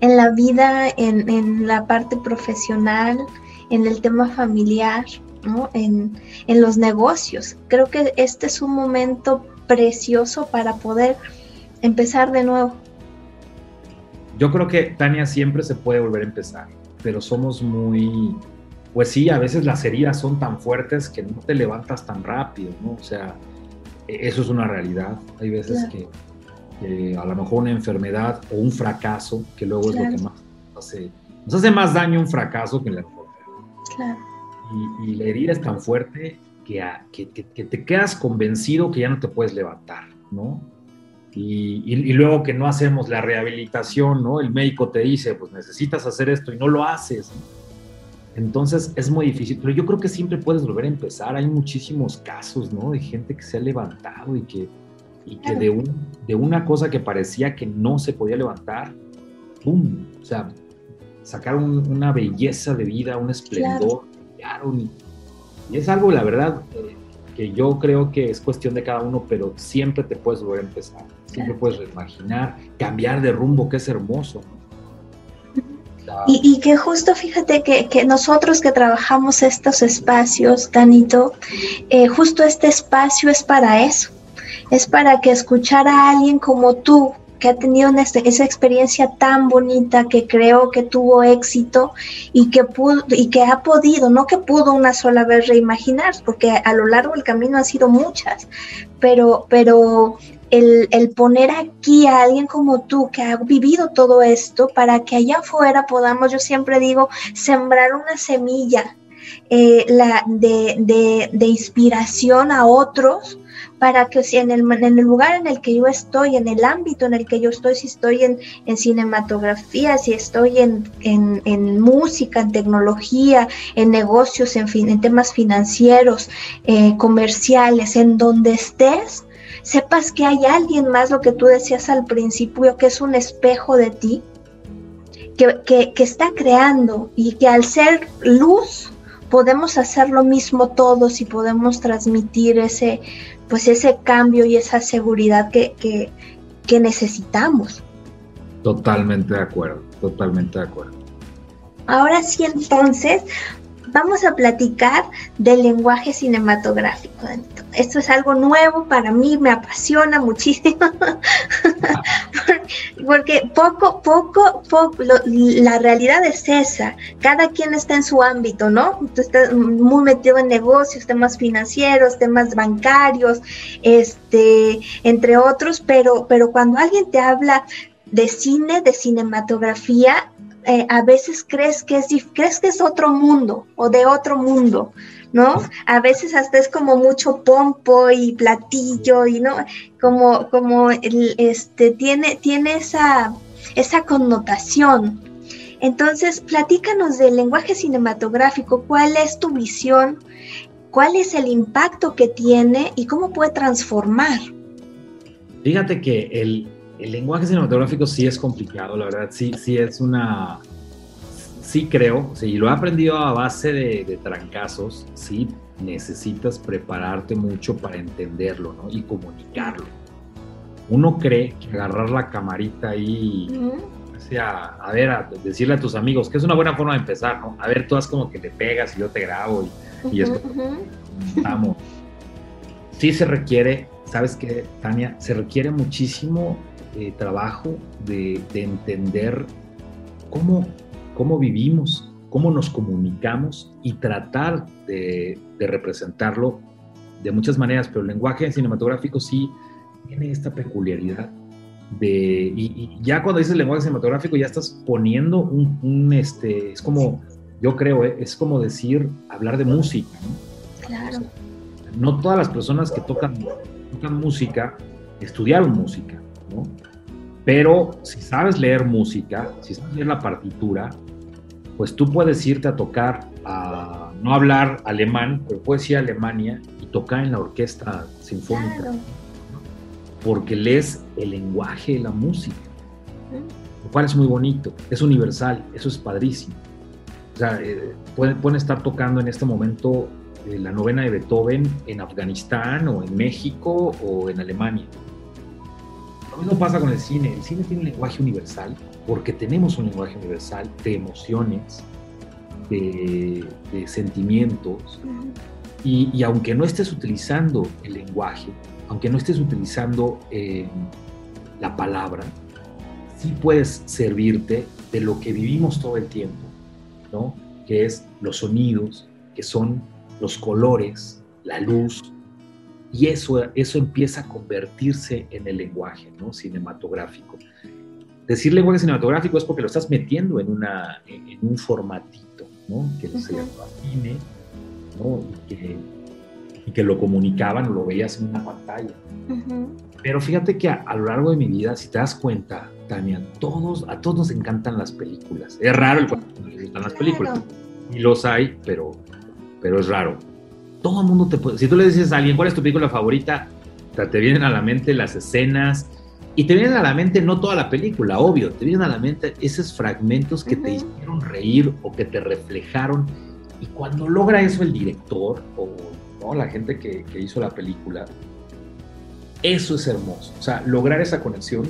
En la vida, en, en, la parte profesional, en el tema familiar, ¿no? en, en, los negocios. Creo que este es un momento precioso para poder empezar de nuevo. Yo creo que Tania siempre se puede volver a empezar, pero somos muy, pues sí, a veces las heridas son tan fuertes que no te levantas tan rápido, ¿no? O sea, e-, eso es una realidad. Hay veces que, a lo mejor una enfermedad o un fracaso, que luego es lo que más hace, nos hace más daño un fracaso que la enfermedad. Claro. Y, la herida es tan fuerte que, que, que, te quedas convencido que ya no te puedes levantar, ¿no? Y, luego que no hacemos la rehabilitación, ¿no? El médico te dice, pues necesitas hacer esto y no lo haces. Entonces es muy difícil, pero yo creo que siempre puedes volver a empezar. Hay muchísimos casos, ¿no? De gente que se ha levantado y que, y que de, un, de una cosa que parecía que no se podía levantar, ¡pum! O sea, sacaron una belleza de vida, un esplendor, y, y, es algo, la verdad, que yo creo que es cuestión de cada uno, pero siempre te puedes volver a empezar, siempre puedes reimaginar, cambiar de rumbo, que es hermoso. Y, que justo fíjate que, que, nosotros que trabajamos estos espacios, Danito, eh, justo este espacio es para eso, es para que escuchar a alguien como tú, que ha tenido esa experiencia tan bonita, que creo que tuvo éxito y que, pudo, y que ha podido, no que pudo una sola vez reimaginar, porque a lo largo del camino han sido muchas, pero, pero el, el, poner aquí a alguien como tú que ha vivido todo esto para que allá afuera podamos, yo siempre digo, sembrar una semilla eh, la, de, de, de inspiración a otros para que si en el, en el lugar en el que yo estoy, en el ámbito en el que yo estoy, si estoy en, cinematografía, si estoy en, música, en tecnología, en negocios, en, fin, en temas financieros, eh, comerciales, en donde estés, sepas que hay alguien más, lo que tú decías al principio, que es un espejo de ti, que, que está creando y que al ser luz, podemos hacer lo mismo todos y podemos transmitir ese pues ese cambio y esa seguridad que, que, necesitamos. Totalmente de acuerdo, totalmente de acuerdo. Ahora sí, entonces, vamos a platicar del lenguaje cinematográfico. Esto es algo nuevo para mí, me apasiona muchísimo, porque poco, poco, poco, la realidad es esa. Cada quien está en su ámbito, ¿no? Tú estás muy metido en negocios, temas financieros, temas bancarios, este, entre otros, pero, pero cuando alguien te habla de cine, de cinematografía, eh, a veces crees que, es, crees que es otro mundo o de otro mundo, ¿no? A veces hasta es como mucho pompo y platillo y no, como, como este, tiene, tiene esa, esa connotación. Entonces, platícanos del lenguaje cinematográfico, cuál es tu visión, cuál es el impacto que tiene y cómo puede transformar. Fíjate que el, el lenguaje cinematográfico sí es complicado, la verdad, sí, sí es una... Sí creo, sí, lo he aprendido a base de, trancazos, sí necesitas prepararte mucho para entenderlo, ¿no? Y comunicarlo. Uno cree que agarrar la camarita ahí, o sea, a ver, a decirle a tus amigos, que es una buena forma de empezar, ¿no? A ver, tú haz como que te pegas y yo te grabo y, y esto. Vamos. Sí se requiere, ¿sabes qué, Tania? Se requiere muchísimo eh, trabajo de, entender cómo, cómo vivimos, cómo nos comunicamos y tratar de, representarlo de muchas maneras, pero el lenguaje cinematográfico sí tiene esta peculiaridad de, y, ya cuando dices lenguaje cinematográfico ya estás poniendo un, este, es como, yo creo, eh, es como decir, hablar de música, ¿no? Claro. no todas las personas que tocan, tocan música estudiaron música, ¿no? Pero si sabes leer música, si sabes leer la partitura, pues tú puedes irte a tocar, a no hablar alemán, pero puedes ir a Alemania y tocar en la orquesta sinfónica. Porque lees el lenguaje de la música, lo cual es muy bonito, es universal, eso es padrísimo. O sea, eh, pueden, estar tocando en este momento eh, la novena de Beethoven en Afganistán o en México o en Alemania lo mismo pasa con el cine. El cine tiene un lenguaje universal porque tenemos un lenguaje universal de emociones, de, sentimientos. Y, aunque no estés utilizando el lenguaje, aunque no estés utilizando eh, la palabra, sí puedes servirte de lo que vivimos todo el tiempo, ¿no? Que es los sonidos, que son los colores, la luz, y eso, eso empieza a convertirse en el lenguaje ¿no? cinematográfico. Decir lenguaje cinematográfico es porque lo estás metiendo en, una, en un formatito, ¿no? que se llama cine, ¿no? y, que, y, que, lo comunicaban o lo veías en una pantalla. Pero fíjate que a, lo largo de mi vida, si te das cuenta, Tania, todos, a todos nos encantan las películas. Es raro el cuando nos gustan las películas. Y los hay, pero, pero es raro todo el mundo te puede. Si tú le dices a alguien, ¿cuál es tu película favorita? te vienen a la mente las escenas y te vienen a la mente no toda la película, obvio, te vienen a la mente esos fragmentos que te hicieron reír o que te reflejaron. Y cuando logra eso el director o la gente que, hizo la película, eso es hermoso. O sea, lograr esa conexión,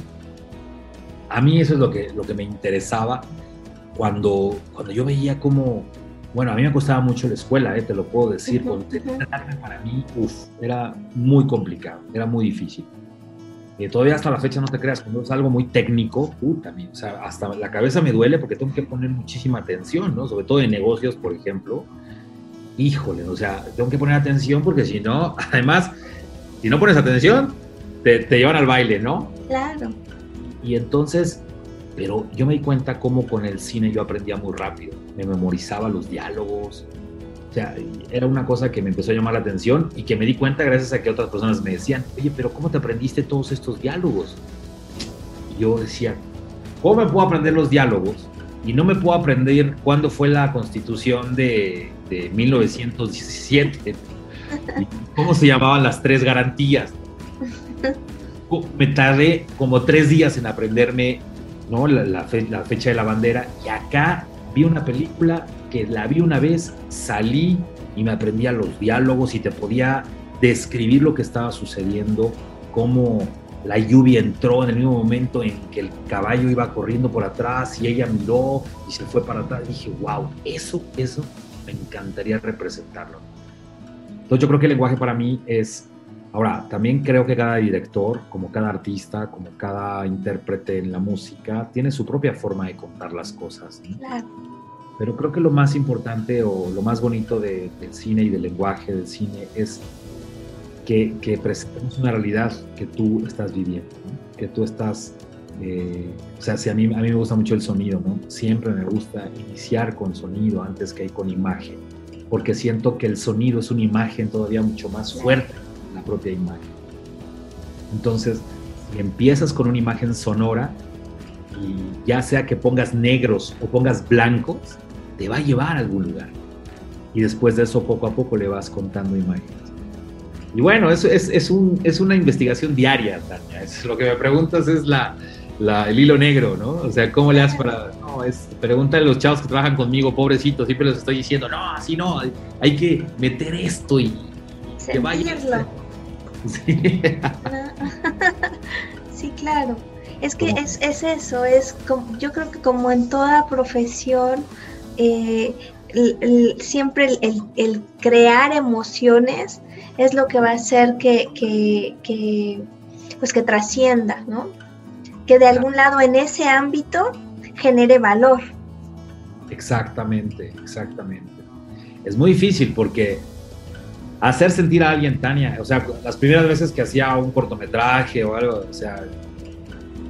a mí eso es lo que, lo que me interesaba cuando, cuando yo veía cómo bueno, a mí me costaba mucho la escuela, eh, te lo puedo decir. Concentrarme para mí, uf, era muy complicado, era muy difícil. Y todavía hasta la fecha no te creas, cuando es algo muy técnico, puta, o sea, hasta la cabeza me duele porque tengo que poner muchísima atención, ¿no? Sobre todo en negocios, por ejemplo. Híjole, o sea, tengo que poner atención porque si no, además, si no pones atención, te, te llevan al baile, ¿no? Claro. Y entonces, pero yo me di cuenta cómo con el cine yo aprendía muy rápido, me memorizaba los diálogos, o sea, era una cosa que me empezó a llamar la atención y que me di cuenta gracias a que otras personas me decían, oye, pero ¿cómo te aprendiste todos estos diálogos? Y yo decía, ¿cómo me puedo aprender los diálogos? Y no me puedo aprender cuándo fue la constitución de, de 1917, cómo se llamaban las tres garantías. Me tardé como tres días en aprenderme ¿no? La, fecha de la bandera. Y acá vi una película que la vi una vez, salí y me aprendía los diálogos y te podía describir lo que estaba sucediendo, cómo la lluvia entró en el mismo momento en que el caballo iba corriendo por atrás y ella miró y se fue para atrás. dije, wow, eso, eso me encantaría representarlo. Entonces yo creo que el lenguaje para mí es Ahora, también creo que cada director, como cada artista, como cada intérprete en la música, tiene su propia forma de contar las cosas. Claro. Pero creo que lo más importante o lo más bonito del cine y del lenguaje del cine es que, que presentemos una realidad que tú estás viviendo, que tú estás... Eh, o sea, si a, mí, a mí me gusta mucho el sonido, ¿no? Siempre me gusta iniciar con sonido antes que con imagen, porque siento que el sonido es una imagen todavía mucho más fuerte la propia imagen. Entonces, si empiezas con una imagen sonora, y ya sea que pongas negros o pongas blancos, te va a llevar a algún lugar. Y después de eso, poco a poco le vas contando imágenes. Y bueno, eso es, es, un, es una investigación diaria, Tania. Es, lo que me preguntas es la, la, el hilo negro, ¿no? O sea, ¿cómo le haces para...? No, es, pregúntale a los chavos que trabajan conmigo, pobrecitos, siempre les estoy diciendo, no, así no, hay que meter esto y, que vaya... Sí. claro. Es que es, es, eso, es como, yo creo que como en toda profesión, eh, siempre el, crear emociones es lo que va a hacer que, que, pues que trascienda, ¿no? Que de algún lado en ese ámbito genere valor. Exactamente, exactamente. Es muy difícil porque hacer sentir a alguien, Tania, o sea, las primeras veces que hacía un cortometraje o algo, o sea,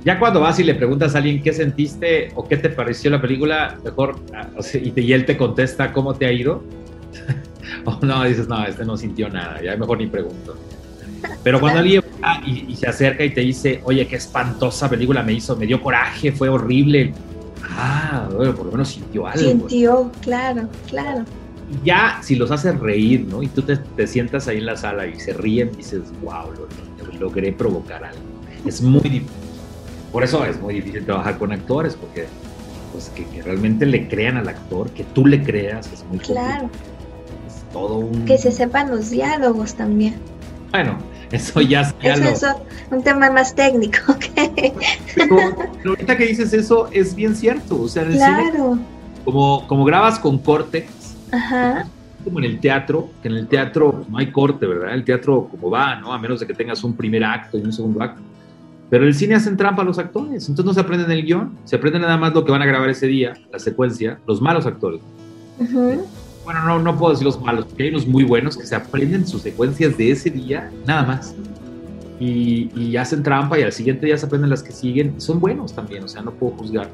ya cuando vas y le preguntas a alguien qué sentiste o qué te pareció la película, mejor, ah, y, él te contesta cómo te ha ido, o no, dices, no, este no sintió nada, ya mejor ni pregunto. Pero cuando alguien va y, y, se acerca y te dice, oye, qué espantosa película me hizo, me dio coraje, fue horrible. Ah, bueno, por lo menos sintió algo. Sintió, claro, claro ya si los haces reír, ¿no? Y tú te, sientas ahí en la sala y se ríen, dices, wow, lo, logré provocar algo. Es muy difícil. Por eso es muy difícil trabajar con actores, porque pues que, realmente le crean al actor, que tú le creas, es muy Claro. Es todo un... Que se sepan los diálogos también. Bueno, eso ya es eso es un tema más técnico. Pero, ahorita que dices eso, es bien cierto. O sea, claro. como, como grabas con corte, Ajá. Como en el teatro, que en el teatro no hay corte, ¿verdad? El teatro como va, ¿no? A menos de que tengas un primer acto y un segundo acto. Pero el cine hacen trampa a los actores, entonces no se aprenden el guion, se aprenden nada más lo que van a grabar ese día, la secuencia, los malos actores. Bueno, no, no puedo decir los malos, porque hay unos muy buenos que se aprenden sus secuencias de ese día, nada más. Y, y hacen trampa y al siguiente día se aprenden las que siguen, son buenos también, o sea, no puedo juzgar.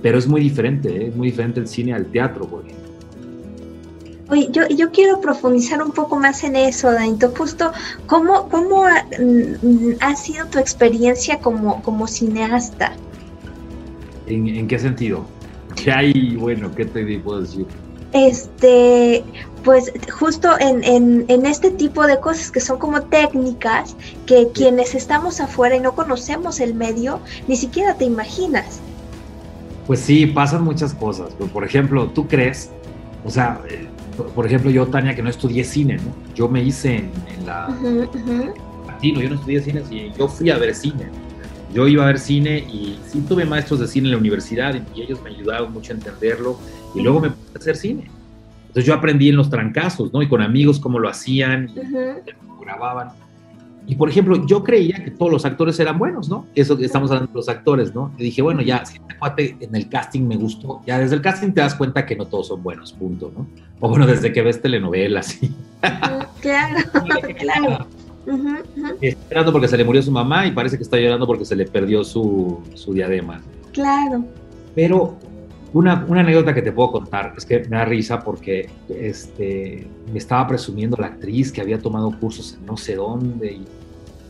Pero es muy diferente, ¿eh? es muy diferente el cine al teatro, por ejemplo. Oye, yo, yo quiero profundizar un poco más en eso, Danito. Justo, ¿cómo, cómo ha, mm, ha sido tu experiencia como, como cineasta? ¿En, ¿En, qué sentido? ¿Qué hay, bueno, qué te puedo decir? Este, pues justo en, en, en, este tipo de cosas que son como técnicas que quienes estamos afuera y no conocemos el medio, ni siquiera te imaginas. Pues sí, pasan muchas cosas. Por ejemplo, tú crees, o sea, eh, por ejemplo, yo, Tania, que no estudié cine, ¿no? Yo me hice en, la... Latino, yo no estudié cine, y yo fui a ver cine. Yo iba a ver cine y sí tuve maestros de cine en la universidad y, ellos me ayudaron mucho a entenderlo y luego me puse a hacer cine. Entonces yo aprendí en los trancazos, ¿no? Y con amigos cómo lo hacían, cómo grababan. Y por ejemplo, yo creía que todos los actores eran buenos, ¿no? Eso que estamos hablando de los actores, ¿no? Y dije, bueno, ya, si este cuate en el casting me gustó, ya desde el casting te das cuenta que no todos son buenos, punto, ¿no? O bueno, desde que ves telenovelas. Claro, claro. Está llorando porque se le murió su mamá y parece que está llorando porque se le perdió su, su diadema. Claro. Pero una, una, anécdota que te puedo contar es que me da risa porque este, me estaba presumiendo la actriz que había tomado cursos en no sé dónde y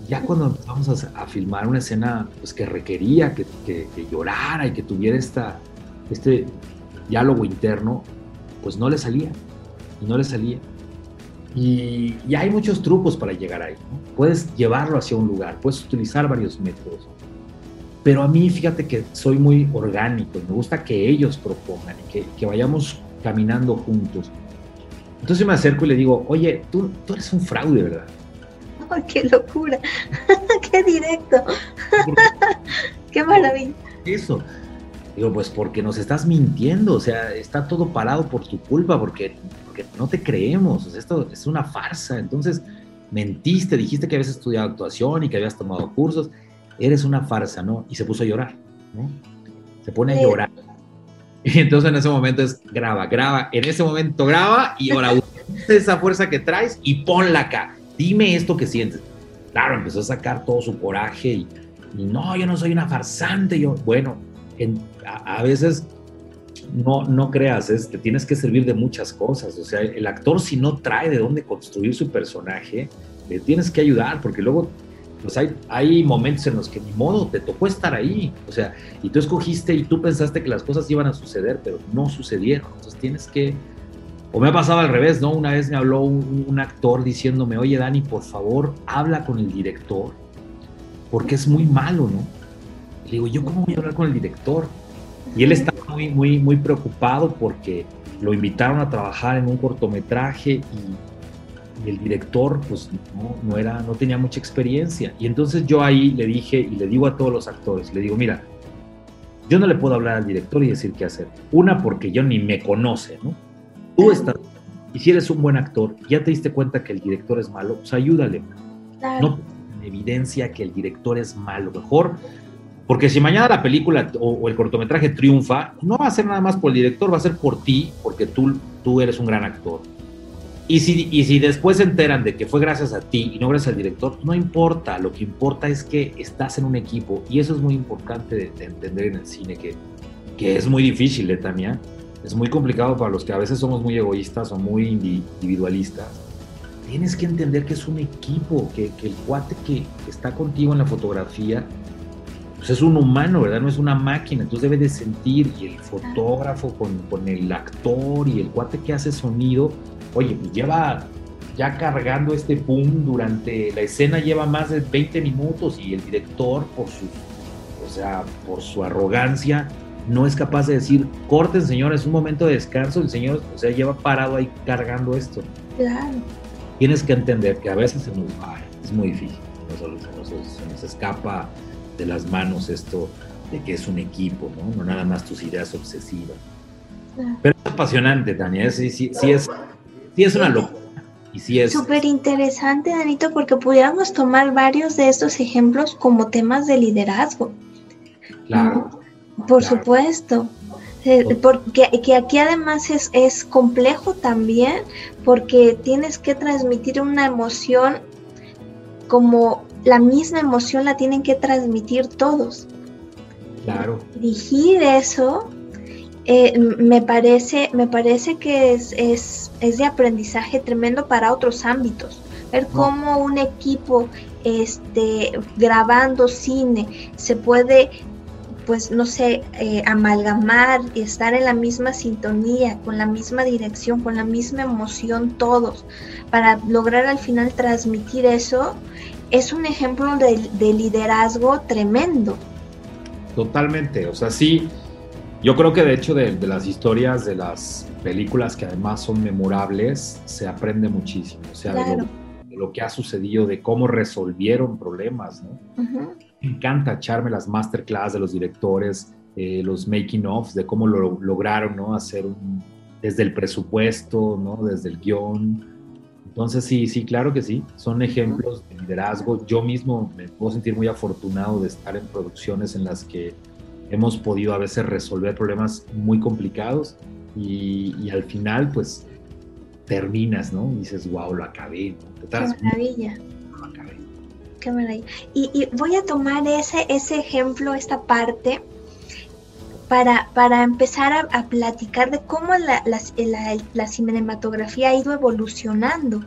ya cuando empezamos a, a filmar una escena pues, que requería que, que, que, llorara y que tuviera esta, este diálogo interno, pues no le salía y no le salía. Y, y hay muchos trucos para llegar ahí. ¿no? Puedes llevarlo hacia un lugar, puedes utilizar varios métodos pero a mí, fíjate que soy muy orgánico y me gusta que ellos propongan y que, que vayamos caminando juntos. Entonces me acerco y le digo, oye, tú, tú eres un fraude, ¿verdad? ¡Ay, qué locura! ¡Qué directo! ¡Qué maravilla! Eso. Digo, pues porque nos estás mintiendo, o sea, está todo parado por tu culpa, porque, porque no te creemos, o sea, esto es una farsa. Entonces, mentiste, dijiste que habías estudiado actuación y que habías tomado cursos eres una farsa, ¿no? Y se puso a llorar, ¿no? Se pone a llorar. Y entonces en ese momento es graba, graba, en ese momento graba y ahora usa esa fuerza que traes y ponla acá. Dime esto que sientes. Claro, empezó a sacar todo su coraje y, no, yo no soy una farsante. Yo, bueno, en, a, a, veces no, no creas, es, te tienes que servir de muchas cosas. O sea, el actor si no trae de dónde construir su personaje, le tienes que ayudar porque luego pues hay, hay momentos en los que ni modo, te tocó estar ahí, o sea, y tú escogiste y tú pensaste que las cosas iban a suceder, pero no sucedieron, entonces tienes que, o me ha pasado al revés, ¿no? Una vez me habló un, un actor diciéndome, oye Dani, por favor, habla con el director, porque es muy malo, ¿no? Le digo, ¿yo cómo voy a hablar con el director? Y él estaba muy, muy, muy preocupado porque lo invitaron a trabajar en un cortometraje y el director pues no, no, era, no tenía mucha experiencia. Y entonces yo ahí le dije y le digo a todos los actores, le digo, mira, yo no le puedo hablar al director y decir qué hacer. Una, porque yo ni me conoce, ¿no? Tú estás, y si eres un buen actor, ya te diste cuenta que el director es malo, pues ayúdale. Claro. No evidencia que el director es malo. Mejor, porque si mañana la película o, el cortometraje triunfa, no va a ser nada más por el director, va a ser por ti, porque tú, tú eres un gran actor. Y si, y si después se enteran de que fue gracias a ti y no gracias al director, no importa, lo que importa es que estás en un equipo y eso es muy importante de, de entender en el cine, que, que es muy difícil, ¿eh, Tania? Es muy complicado para los que a veces somos muy egoístas o muy individualistas. Tienes que entender que es un equipo, que, que el cuate que está contigo en la fotografía pues es un humano, ¿verdad? No es una máquina, entonces debe de sentir y el fotógrafo con, con el actor y el cuate que hace sonido, oye, pues lleva ya cargando este boom durante la escena, lleva más de 20 minutos y el director, por su, o sea, por su arrogancia, no es capaz de decir, corten señores, un momento de descanso, el señor, o sea, lleva parado ahí cargando esto. Claro. Tienes que entender que a veces se nos va, es muy difícil, se nos, se nos escapa de las manos esto de que es un equipo, ¿no? No nada más tus ideas obsesivas. Claro. Pero es apasionante, Tania, sí, sí, sí es sí es una locura. Y sí es... Súper interesante, Danito, porque pudiéramos tomar varios de estos ejemplos como temas de liderazgo. Claro. Por supuesto. Eh, porque que aquí además es, es complejo también porque tienes que transmitir una emoción como la misma emoción la tienen que transmitir todos. Claro. Dirigir eso eh, me, parece, me parece que es, es, es, de aprendizaje tremendo para otros ámbitos. Ver cómo un equipo este, grabando cine se puede pues no sé, eh, amalgamar y estar en la misma sintonía, con la misma dirección, con la misma emoción todos, para lograr al final transmitir eso, es un ejemplo de, liderazgo tremendo. Totalmente, o sea, sí, yo creo que de hecho de, las historias de las películas que además son memorables, se aprende muchísimo, o sea, de, lo, que ha sucedido, de cómo resolvieron problemas, ¿no? Encanta echarme las masterclass de los directores, eh, los making of, de cómo lo lograron, ¿no? Hacer un, desde el presupuesto, ¿no? Desde el guion, entonces, sí, sí, claro que sí. Son ejemplos de liderazgo. Yo mismo me puedo sentir muy afortunado de estar en producciones en las que hemos podido a veces resolver problemas muy complicados y, al final, pues, terminas, ¿no? Y dices, wow, lo acabé. Qué maravilla. Qué maravilla. Y, voy a tomar ese, ese ejemplo, esta parte, para, para empezar a, platicar de cómo la, la, cinematografía ha ido evolucionando.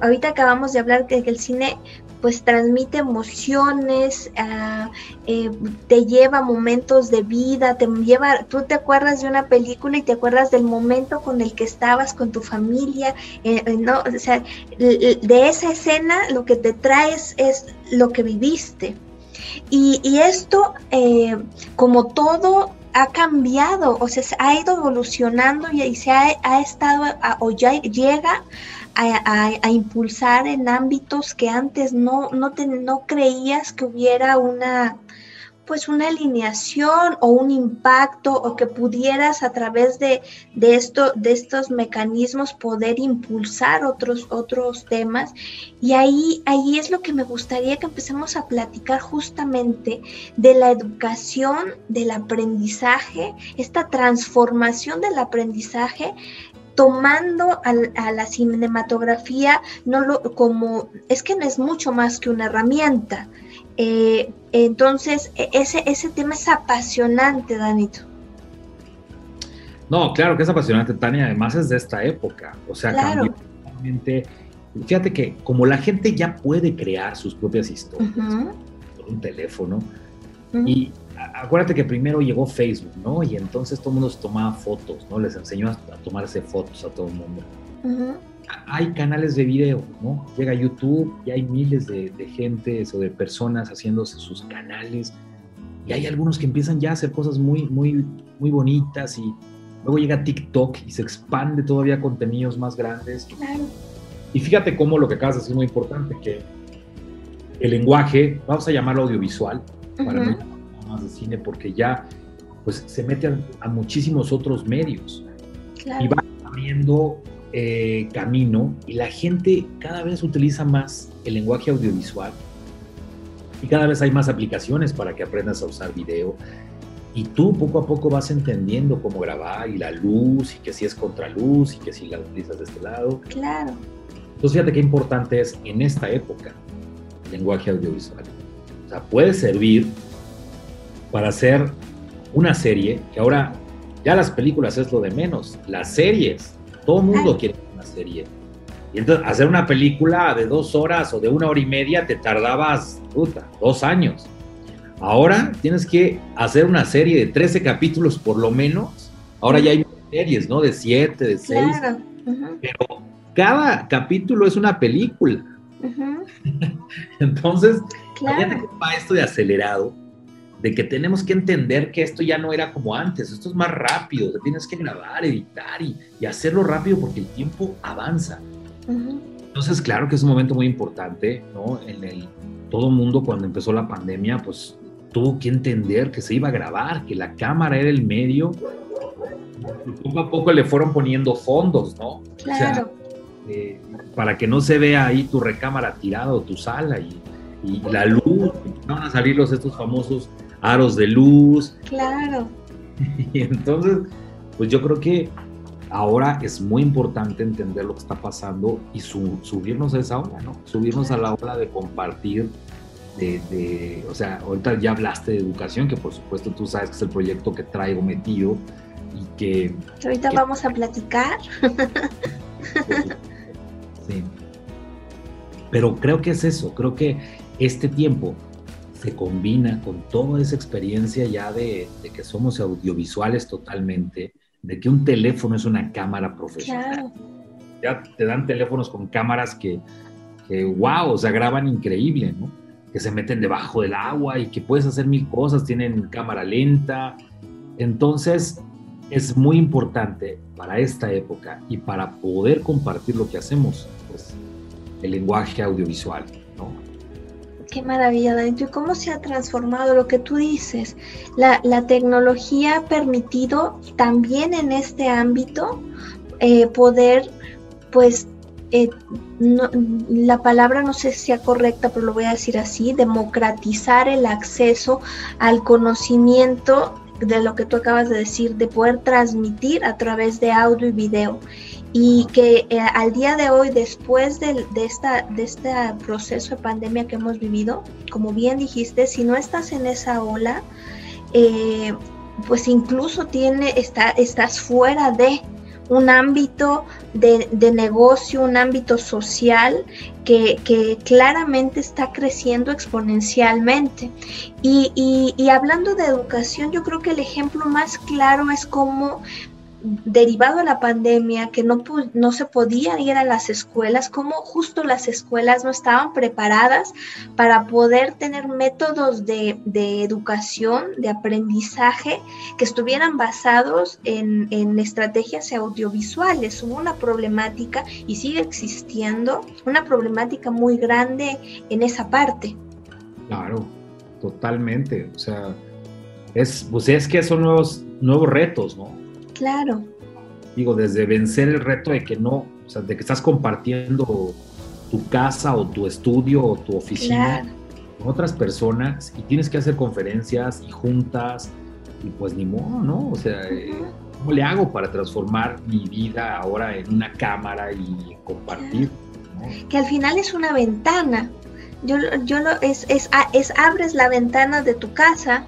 ahorita acabamos de hablar de que el cine pues transmite emociones, eh, te lleva momentos de vida, te lleva, tú te acuerdas de una película y te acuerdas del momento con el que estabas con tu familia, eh, eh, ¿no? O sea, de esa escena lo que te traes es lo que viviste. Y, esto, como todo, ha cambiado, o sea, ha ido evolucionando y, se ha, estado, o ya llega a, impulsar en ámbitos que antes no, no, creías que hubiera una, pues una alineación o un impacto o que pudieras a través de, de, esto, de estos mecanismos poder impulsar otros, otros temas. Y ahí, ahí es lo que me gustaría que empecemos a platicar justamente de la educación, del aprendizaje, esta transformación del aprendizaje tomando a, la cinematografía no lo, como es que no es mucho más que una herramienta, eh, entonces, e, ese, ese tema es apasionante, Danito. No, claro que es apasionante, Tania. Además es de esta época. O sea, cambió Fíjate que como la gente ya puede crear sus propias historias por un teléfono, y acuérdate que primero llegó Facebook, ¿no? Y entonces todo el mundo se tomaba fotos, ¿no? Les enseñó a, tomarse fotos a todo el mundo hay canales de video, ¿no? Llega YouTube y hay miles de, de gente o de personas haciéndose sus canales y hay algunos que empiezan ya a hacer cosas muy, muy, muy bonitas y luego llega TikTok y se expande todavía contenidos más grandes. Y fíjate cómo lo que acabas de decir es muy importante, que el lenguaje, vamos a llamarlo audiovisual, para no más de cine, porque ya pues se mete a, muchísimos otros medios y va abriendo eh, camino y la gente cada vez utiliza más el lenguaje audiovisual y cada vez hay más aplicaciones para que aprendas a usar video y tú poco a poco vas entendiendo cómo grabar y la luz y que si es contraluz y que si la utilizas de este lado. Claro. Entonces fíjate qué importante es en esta época el lenguaje audiovisual. O sea, puede servir para hacer una serie, que ahora ya las películas es lo de menos, las series todo el mundo quiere una serie. Y entonces, hacer una película de dos horas o de una hora y media te tardabas, puta, dos años. Ahora tienes que hacer una serie de 13 capítulos por lo menos. Ahora ya hay series, ¿no? De siete, de seis. Pero cada capítulo es una película. entonces, claro. va esto de acelerado de que tenemos que entender que esto ya no era como antes, esto es más rápido, te tienes que grabar, editar y, hacerlo rápido porque el tiempo avanza. Entonces, claro que es un momento muy importante, ¿no? En el, todo mundo cuando empezó la pandemia, pues tuvo que entender que se iba a grabar, que la cámara era el medio. Y poco a poco le fueron poniendo fondos, ¿no? Claro. eh, para que no se vea ahí tu recámara tirada o tu sala y, la luz, van a salir los estos famosos aros de luz. Claro. Y entonces, pues yo creo que ahora es muy importante entender lo que está pasando y subirnos a esa ola, ¿no? Subirnos a la ola de compartir, de, o sea, ahorita ya hablaste de educación, que por supuesto tú sabes que es el proyecto que traigo metido y que... ahorita vamos a platicar. sí. Pero creo que es eso, creo que este tiempo se combina con toda esa experiencia ya de, de que somos audiovisuales totalmente, de que un teléfono es una cámara profesional. Ya te dan teléfonos con cámaras que, que, wow, o sea, graban increíble, ¿no? Que se meten debajo del agua y que puedes hacer mil cosas, tienen cámara lenta. Entonces, es muy importante para esta época y para poder compartir lo que hacemos, pues, el lenguaje audiovisual. Qué maravilla, Dani. ¿Cómo se ha transformado lo que tú dices? La, tecnología ha permitido también en este ámbito eh, poder, pues, eh, la palabra no sé si sea correcta, pero lo voy a decir así, democratizar el acceso al conocimiento de lo que tú acabas de decir, de poder transmitir a través de audio y video y que eh, al día de hoy, después de, esta, de este proceso de pandemia que hemos vivido, como bien dijiste, si no estás en esa ola, eh, pues incluso tiene, está, estás fuera de un ámbito de, negocio, un ámbito social que, claramente está creciendo exponencialmente. Y, y, hablando de educación, yo creo que el ejemplo más claro es cómo derivado de la pandemia, que no, no se podían ir a las escuelas, como justo las escuelas no estaban preparadas para poder tener métodos de, educación, de aprendizaje, que estuvieran basados en, en estrategias audiovisuales. Hubo una problemática y sigue existiendo, una problemática muy grande en esa parte. Claro, totalmente. O sea, es, pues es que son nuevos, nuevos retos, ¿no? Claro. Digo, desde vencer el reto de que no, o sea, de que estás compartiendo tu casa o tu estudio o tu oficina con otras personas y tienes que hacer conferencias y juntas y pues ni modo, ¿no? O sea, eh, ¿cómo le hago para transformar mi vida ahora en una cámara y compartir? Que al final es una ventana. Yo, yo lo, es, es, es abres la ventana de tu casa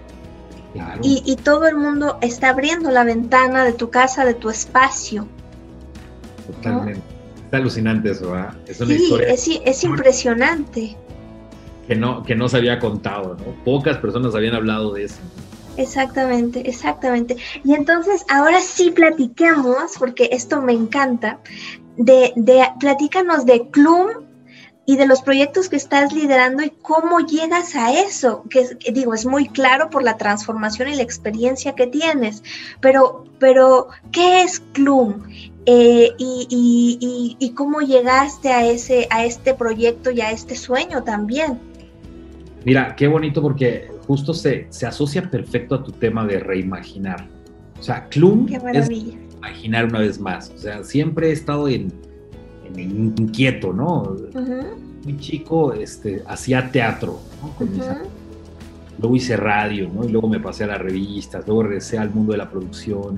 y, todo el mundo está abriendo la ventana de tu casa, de tu espacio. Totalmente. Está alucinante eso, ¿verdad? Es una historia. Es, es impresionante. Que no, que no se había contado, ¿no? Pocas personas habían hablado de eso. Exactamente, exactamente. Y entonces ahora sí platiquemos, porque esto me encanta, de, de platícanos de Clum y de los proyectos que estás liderando y cómo llegas a eso, que, digo, es muy claro por la transformación y la experiencia que tienes, pero, pero ¿qué es Clum? Eh, y, cómo llegaste a, ese, a este proyecto y a este sueño también. Mira, qué bonito porque justo se, se asocia perfecto a tu tema de reimaginar. O sea, Clum es imaginar una vez más. O sea, siempre he estado en inquieto, ¿no? Muy chico este, hacía teatro, ¿no? Luego hice radio, ¿no? Y luego me pasé a las revistas, luego regresé al mundo de la producción.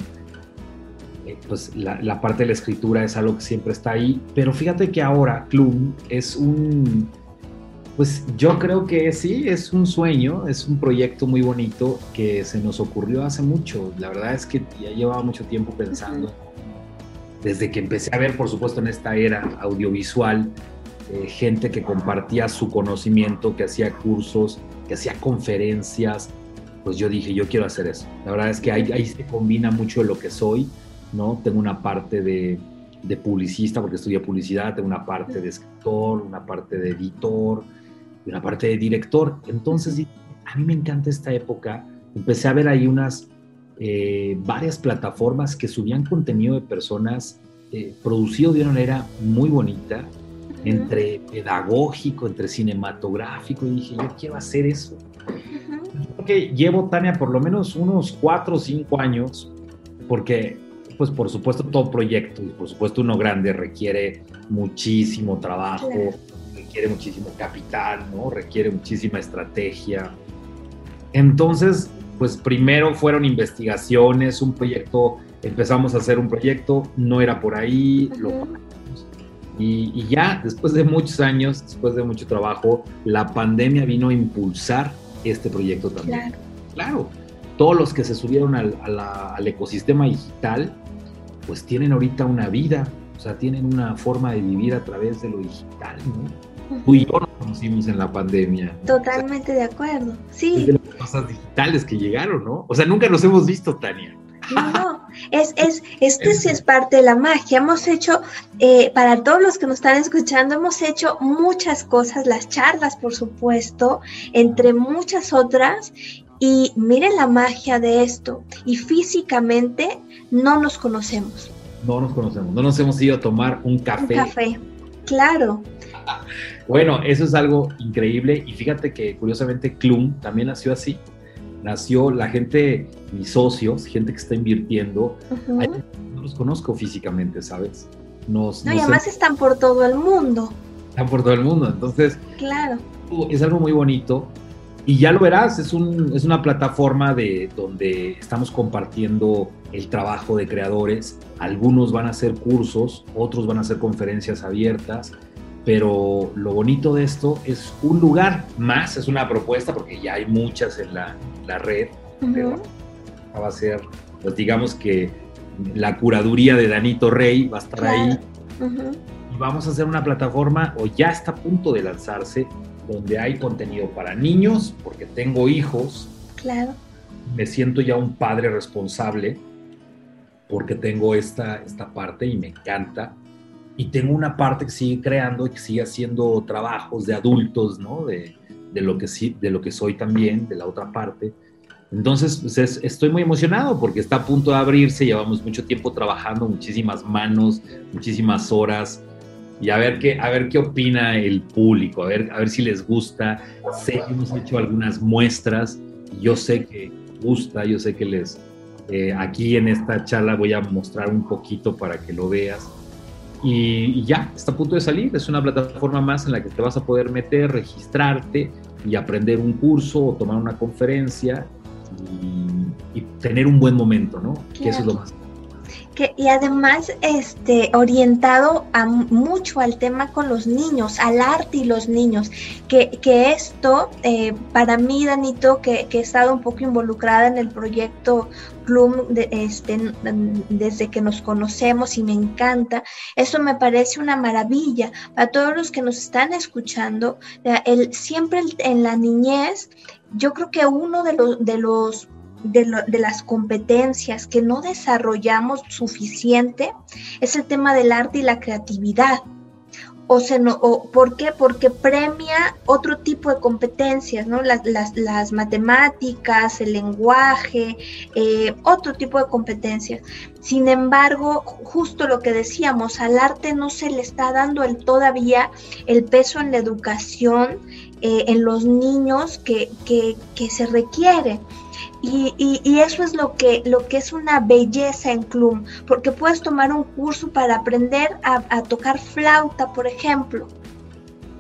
Eh, pues la, parte de la escritura es algo que siempre está ahí, pero fíjate que ahora Clum es un, pues yo creo que sí, es un sueño, es un proyecto muy bonito que se nos ocurrió hace mucho. La verdad es que ya llevaba mucho tiempo pensando desde que empecé a ver, por supuesto, en esta era audiovisual, eh, gente que compartía su conocimiento, que hacía cursos, que hacía conferencias, pues yo dije, yo quiero hacer eso. La verdad es que ahí, se combina mucho de lo que soy, ¿no? Tengo una parte de, de publicista, porque estudié publicidad, tengo una parte de escritor, una parte de editor, y una parte de director. Entonces, a mí me encanta esta época. Empecé a ver ahí unas eh, varias plataformas que subían contenido de personas eh, producido de una manera muy bonita, entre pedagógico, entre cinematográfico, y dije, yo quiero hacer eso. Porque llevo, Tania, por lo menos unos cuatro o cinco años, porque pues por supuesto todo proyecto y por supuesto uno grande requiere muchísimo trabajo, requiere muchísimo capital, ¿no? Requiere muchísima estrategia. Entonces, pues primero fueron investigaciones, un proyecto, empezamos a hacer un proyecto, no era por ahí, lo y, ya después de muchos años, después de mucho trabajo, la pandemia vino a impulsar este proyecto también. Claro. claro todos los que se subieron al, al, ecosistema digital, pues tienen ahorita una vida, o sea, tienen una forma de vivir a través de lo digital, ¿no? Tú y yo nos conocimos en la pandemia. Totalmente de acuerdo, sí. Cosas digitales que llegaron, ¿no? O sea, nunca nos hemos visto, Tania. No, es, es, este sí es parte de la magia. Hemos hecho, eh, para todos los que nos están escuchando, hemos hecho muchas cosas, las charlas, por supuesto, entre muchas otras. Y miren la magia de esto. Y físicamente no nos conocemos. No nos conocemos, no nos hemos ido a tomar un café. Un café, claro. Bueno, eso es algo increíble y fíjate que curiosamente Clum también nació así nació la gente, mis socios, gente que está invirtiendo, no los conozco físicamente, ¿sabes? Nos, no, y además están por todo el mundo. Están por todo el mundo, entonces. Claro. Es algo muy bonito. Y ya lo verás, es, un, es una plataforma de, donde estamos compartiendo el trabajo de creadores. Algunos van a hacer cursos, otros van a hacer conferencias abiertas pero lo bonito de esto es un lugar más, es una propuesta porque ya hay muchas en la, red, pero va a ser, pues digamos que la curaduría de Danito Rey va a estar ahí. Y vamos a hacer una plataforma, o ya está a punto de lanzarse, donde hay contenido para niños, porque tengo hijos. Claro. Me siento ya un padre responsable, porque tengo esta, esta parte y me encanta y tengo una parte que sigue creando y que sigue haciendo trabajos de adultos, ¿no? De, de lo que sí, de lo que soy también, de la otra parte. Entonces, pues estoy muy emocionado porque está a punto de abrirse, llevamos mucho tiempo trabajando, muchísimas manos, muchísimas horas, y a ver qué, a ver qué opina el público, a ver, a ver si les gusta. Sé que hemos hecho algunas muestras, yo sé que gusta, yo sé que les, eh, aquí en esta charla voy a mostrar un poquito para que lo veas. Y, ya, está a punto de salir. Es una plataforma más en la que te vas a poder meter, registrarte y aprender un curso o tomar una conferencia y, tener un buen momento, ¿no? Que eso es lo más que, y además este, orientado a, mucho al tema con los niños, al arte y los niños, que, que esto, eh, para mí, Danito, que, que, he estado un poco involucrada en el proyecto Plum de, este, desde que nos conocemos y me encanta, eso me parece una maravilla. Para todos los que nos están escuchando, el, siempre en la niñez, yo creo que uno de los, de los de, las competencias que no desarrollamos suficiente es el tema del arte y la creatividad. O, se no, o ¿Por qué? Porque premia otro tipo de competencias, ¿no? Las, las, matemáticas, el lenguaje, eh, otro tipo de competencias. Sin embargo, justo lo que decíamos, al arte no se le está dando el, todavía el peso en la educación, eh, en los niños que, que, que se requiere. Y, eso es lo que, lo que es una belleza en Clum, porque puedes tomar un curso para aprender a tocar flauta, por ejemplo,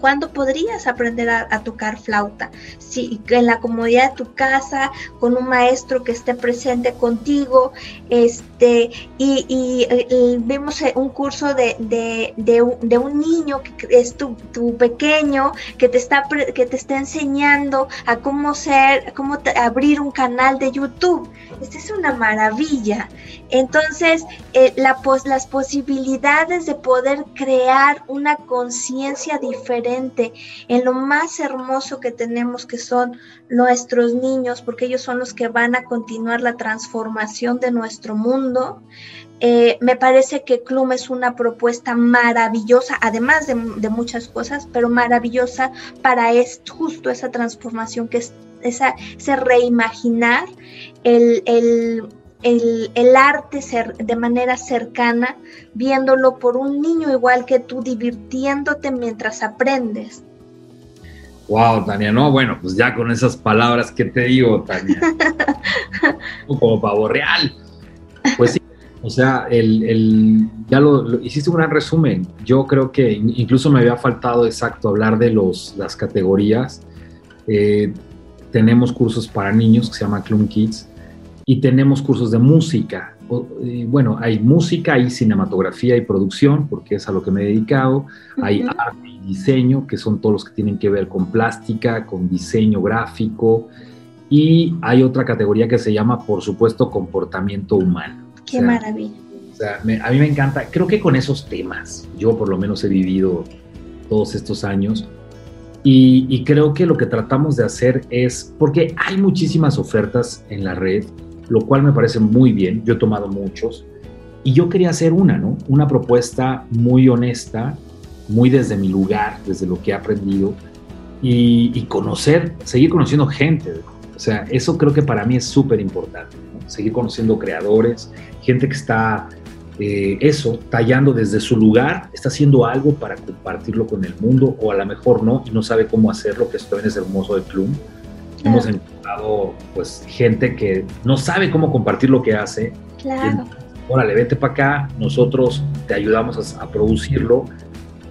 ¿Cuándo podrías aprender a, tocar flauta? Si en la comodidad de tu casa, con un maestro que esté presente contigo, este, y, vemos eh, un curso de, de, un, niño que es tu, pequeño, que te está que te está enseñando a cómo ser, cómo abrir un canal de YouTube. Esta es una maravilla. Entonces, eh, la, las posibilidades de poder crear una conciencia diferente en lo más hermoso que tenemos, que son nuestros niños, porque ellos son los que van a continuar la transformación de nuestro mundo. Eh, me parece que Clum es una propuesta maravillosa, además de, muchas cosas, pero maravillosa para es, justo esa transformación que es esa, ese reimaginar el, el el, arte ser, de manera cercana, viéndolo por un niño igual que tú, divirtiéndote mientras aprendes. Wow, Tania, no, bueno, pues ya con esas palabras que te digo, Tania, como pavo real. Pues sí, O sea, el, ya lo, hiciste un gran resumen. Yo creo que incluso me había faltado exacto hablar de los, las categorías. Eh, tenemos cursos para niños que se llama Clum Kids y tenemos cursos de música. bueno, hay música, hay cinematografía y producción, porque es a lo que me he dedicado. Hay arte y diseño, que son todos los que tienen que ver con plástica, con diseño gráfico. Y hay otra categoría que se llama, por supuesto, comportamiento humano. Qué maravilla. O sea, a mí me encanta, creo que con esos temas, yo por lo menos he vivido todos estos años, y, creo que lo que tratamos de hacer es, porque hay muchísimas ofertas en la red, lo cual me parece muy bien, yo he tomado muchos, y yo quería hacer una, ¿no? Una propuesta muy honesta, muy desde mi lugar, desde lo que he aprendido, y, conocer, seguir conociendo gente. O sea, eso creo que para mí es súper importante, seguir conociendo creadores, gente que está eh, eso, tallando desde su lugar, está haciendo algo para compartirlo con el mundo o a lo mejor no y no sabe cómo hacerlo, que esto también es hermoso de Club. Hemos encontrado pues gente que no sabe cómo compartir lo que hace. Claro. Órale, vete para acá, nosotros te ayudamos a, producirlo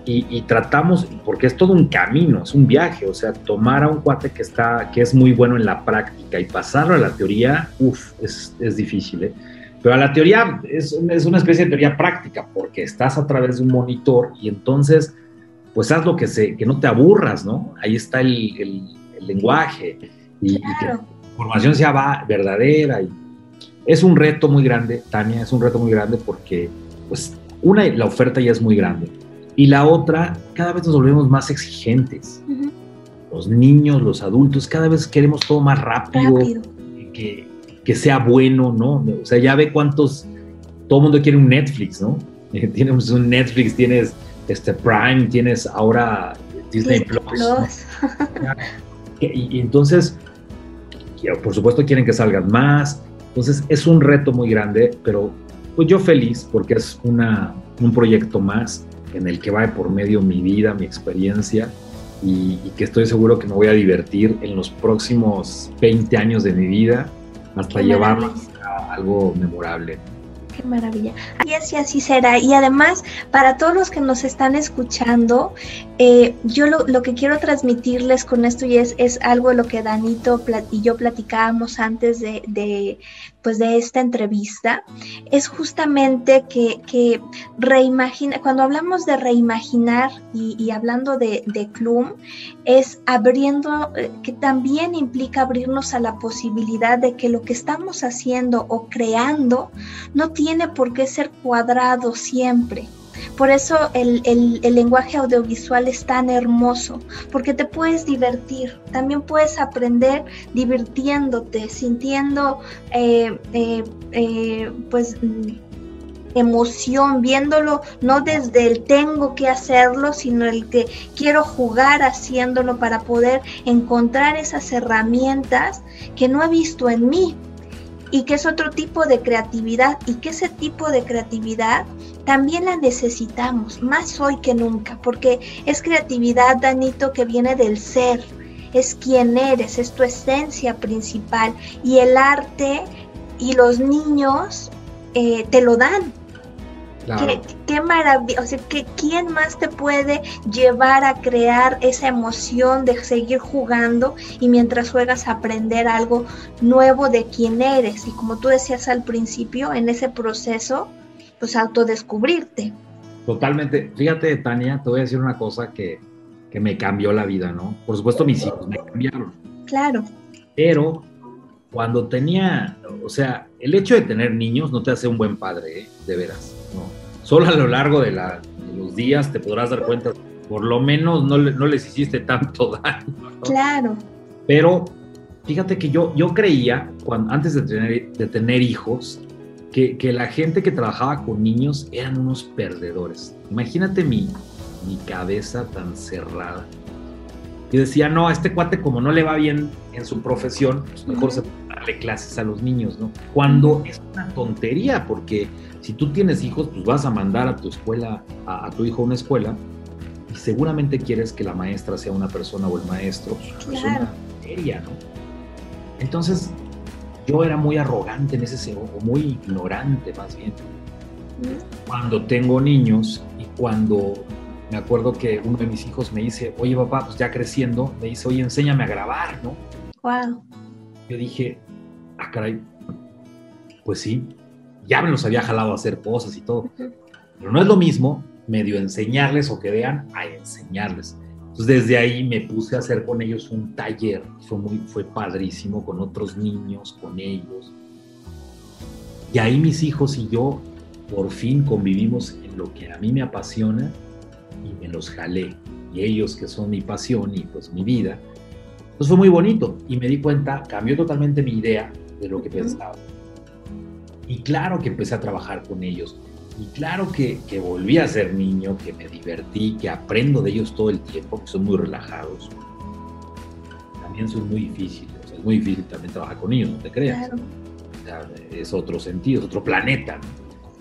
y, tratamos, porque es todo un camino, es un viaje, o sea, tomar a un cuate que está, que es muy bueno en la práctica y pasarlo a la teoría, uff, es, es difícil, ¿eh? Pero la teoría es, es, una especie de teoría práctica, porque estás a través de un monitor y entonces, pues haz lo que, se, que no te aburras, ¿no? Ahí está el, el, lenguaje y, que la información sea va, verdadera. Y es un reto muy grande, Tania, es un reto muy grande porque, pues, una, la oferta ya es muy grande. Y la otra, cada vez nos volvemos más exigentes. Los niños, los adultos, cada vez queremos todo más rápido. rápido. Que, que sea bueno, ¿no? O sea, ya ve cuántos, todo el mundo quiere un Netflix, ¿no? tienes un Netflix, tienes este Prime, tienes ahora Disney Plus. y, entonces, por supuesto quieren que salgan más. Entonces es un reto muy grande, pero pues yo feliz porque es una, un proyecto más en el que va por medio mi vida, mi experiencia y, y, que estoy seguro que me voy a divertir en los próximos 20 años de mi vida hasta llevarlo a algo memorable. Qué maravilla. Y así, así será. Y además, para todos los que nos están escuchando, eh, yo lo, que quiero transmitirles con esto y es, algo de lo que Danito y yo platicábamos antes de, pues de esta entrevista, es justamente que, que reimagina, cuando hablamos de reimaginar y, hablando de, de Clum, es abriendo, eh, que también implica abrirnos a la posibilidad de que lo que estamos haciendo o creando no tiene por qué ser cuadrado siempre. Por eso el, lenguaje audiovisual es tan hermoso, porque te puedes divertir, también puedes aprender divirtiéndote, sintiendo eh, eh, eh, pues emoción, viéndolo no desde el tengo que hacerlo, sino el que quiero jugar haciéndolo para poder encontrar esas herramientas que no he visto en mí, y que es otro tipo de creatividad y que ese tipo de creatividad también la necesitamos, más hoy que nunca, porque es creatividad, Danito, que viene del ser, es quien eres, es tu esencia principal y el arte y los niños eh, te lo dan, Qué, maravilla, o sea, que quién más te puede llevar a crear esa emoción de seguir jugando y mientras juegas aprender algo nuevo de quién eres y como tú decías al principio, en ese proceso, pues autodescubrirte. Totalmente. Fíjate, Tania, te voy a decir una cosa que, que me cambió la vida, ¿no? Por supuesto, mis hijos me cambiaron. Claro. Pero cuando tenía, o sea, el hecho de tener niños no te hace un buen padre, ¿eh? de veras. Solo a lo largo de, los días te podrás dar cuenta, por lo menos no, les hiciste tanto daño. Claro. Pero fíjate que yo, yo creía, cuando, antes de tener, de tener hijos, que, la gente que trabajaba con niños eran unos perdedores. Imagínate mi, mi cabeza tan cerrada. Y decía, no, a este cuate como no le va bien en su profesión, pues mejor se darle clases a los niños, ¿no? Cuando es una tontería, porque si tú tienes hijos, pues vas a mandar a tu escuela, a, tu hijo a una escuela, y seguramente quieres que la maestra sea una persona o el maestro, pues una materia, ¿no? Entonces, yo era muy arrogante en ese sentido, muy ignorante más bien. cuando tengo niños y cuando me acuerdo que uno de mis hijos me dice, oye papá, pues ya creciendo, me dice, oye, enséñame a grabar, ¿no? Wow. Yo dije, ah, caray, pues sí, ya me los había jalado a hacer cosas y todo. Pero no es lo mismo medio enseñarles o que vean a enseñarles. Entonces desde ahí me puse a hacer con ellos un taller, fue, muy, fue padrísimo, con otros niños, con ellos. Y ahí mis hijos y yo por fin convivimos en lo que a mí me apasiona y me los jalé. Y ellos que son mi pasión y pues mi vida. Entonces fue muy bonito y me di cuenta, cambió totalmente mi idea de lo que pensaba. Y claro que empecé a trabajar con ellos. Y claro que, que, volví a ser niño, que me divertí, que aprendo de ellos todo el tiempo, que son muy relajados. También son muy difíciles. O sea, es muy difícil también trabajar con ellos, no te creas. Claro. O sea, es otro sentido, es otro planeta.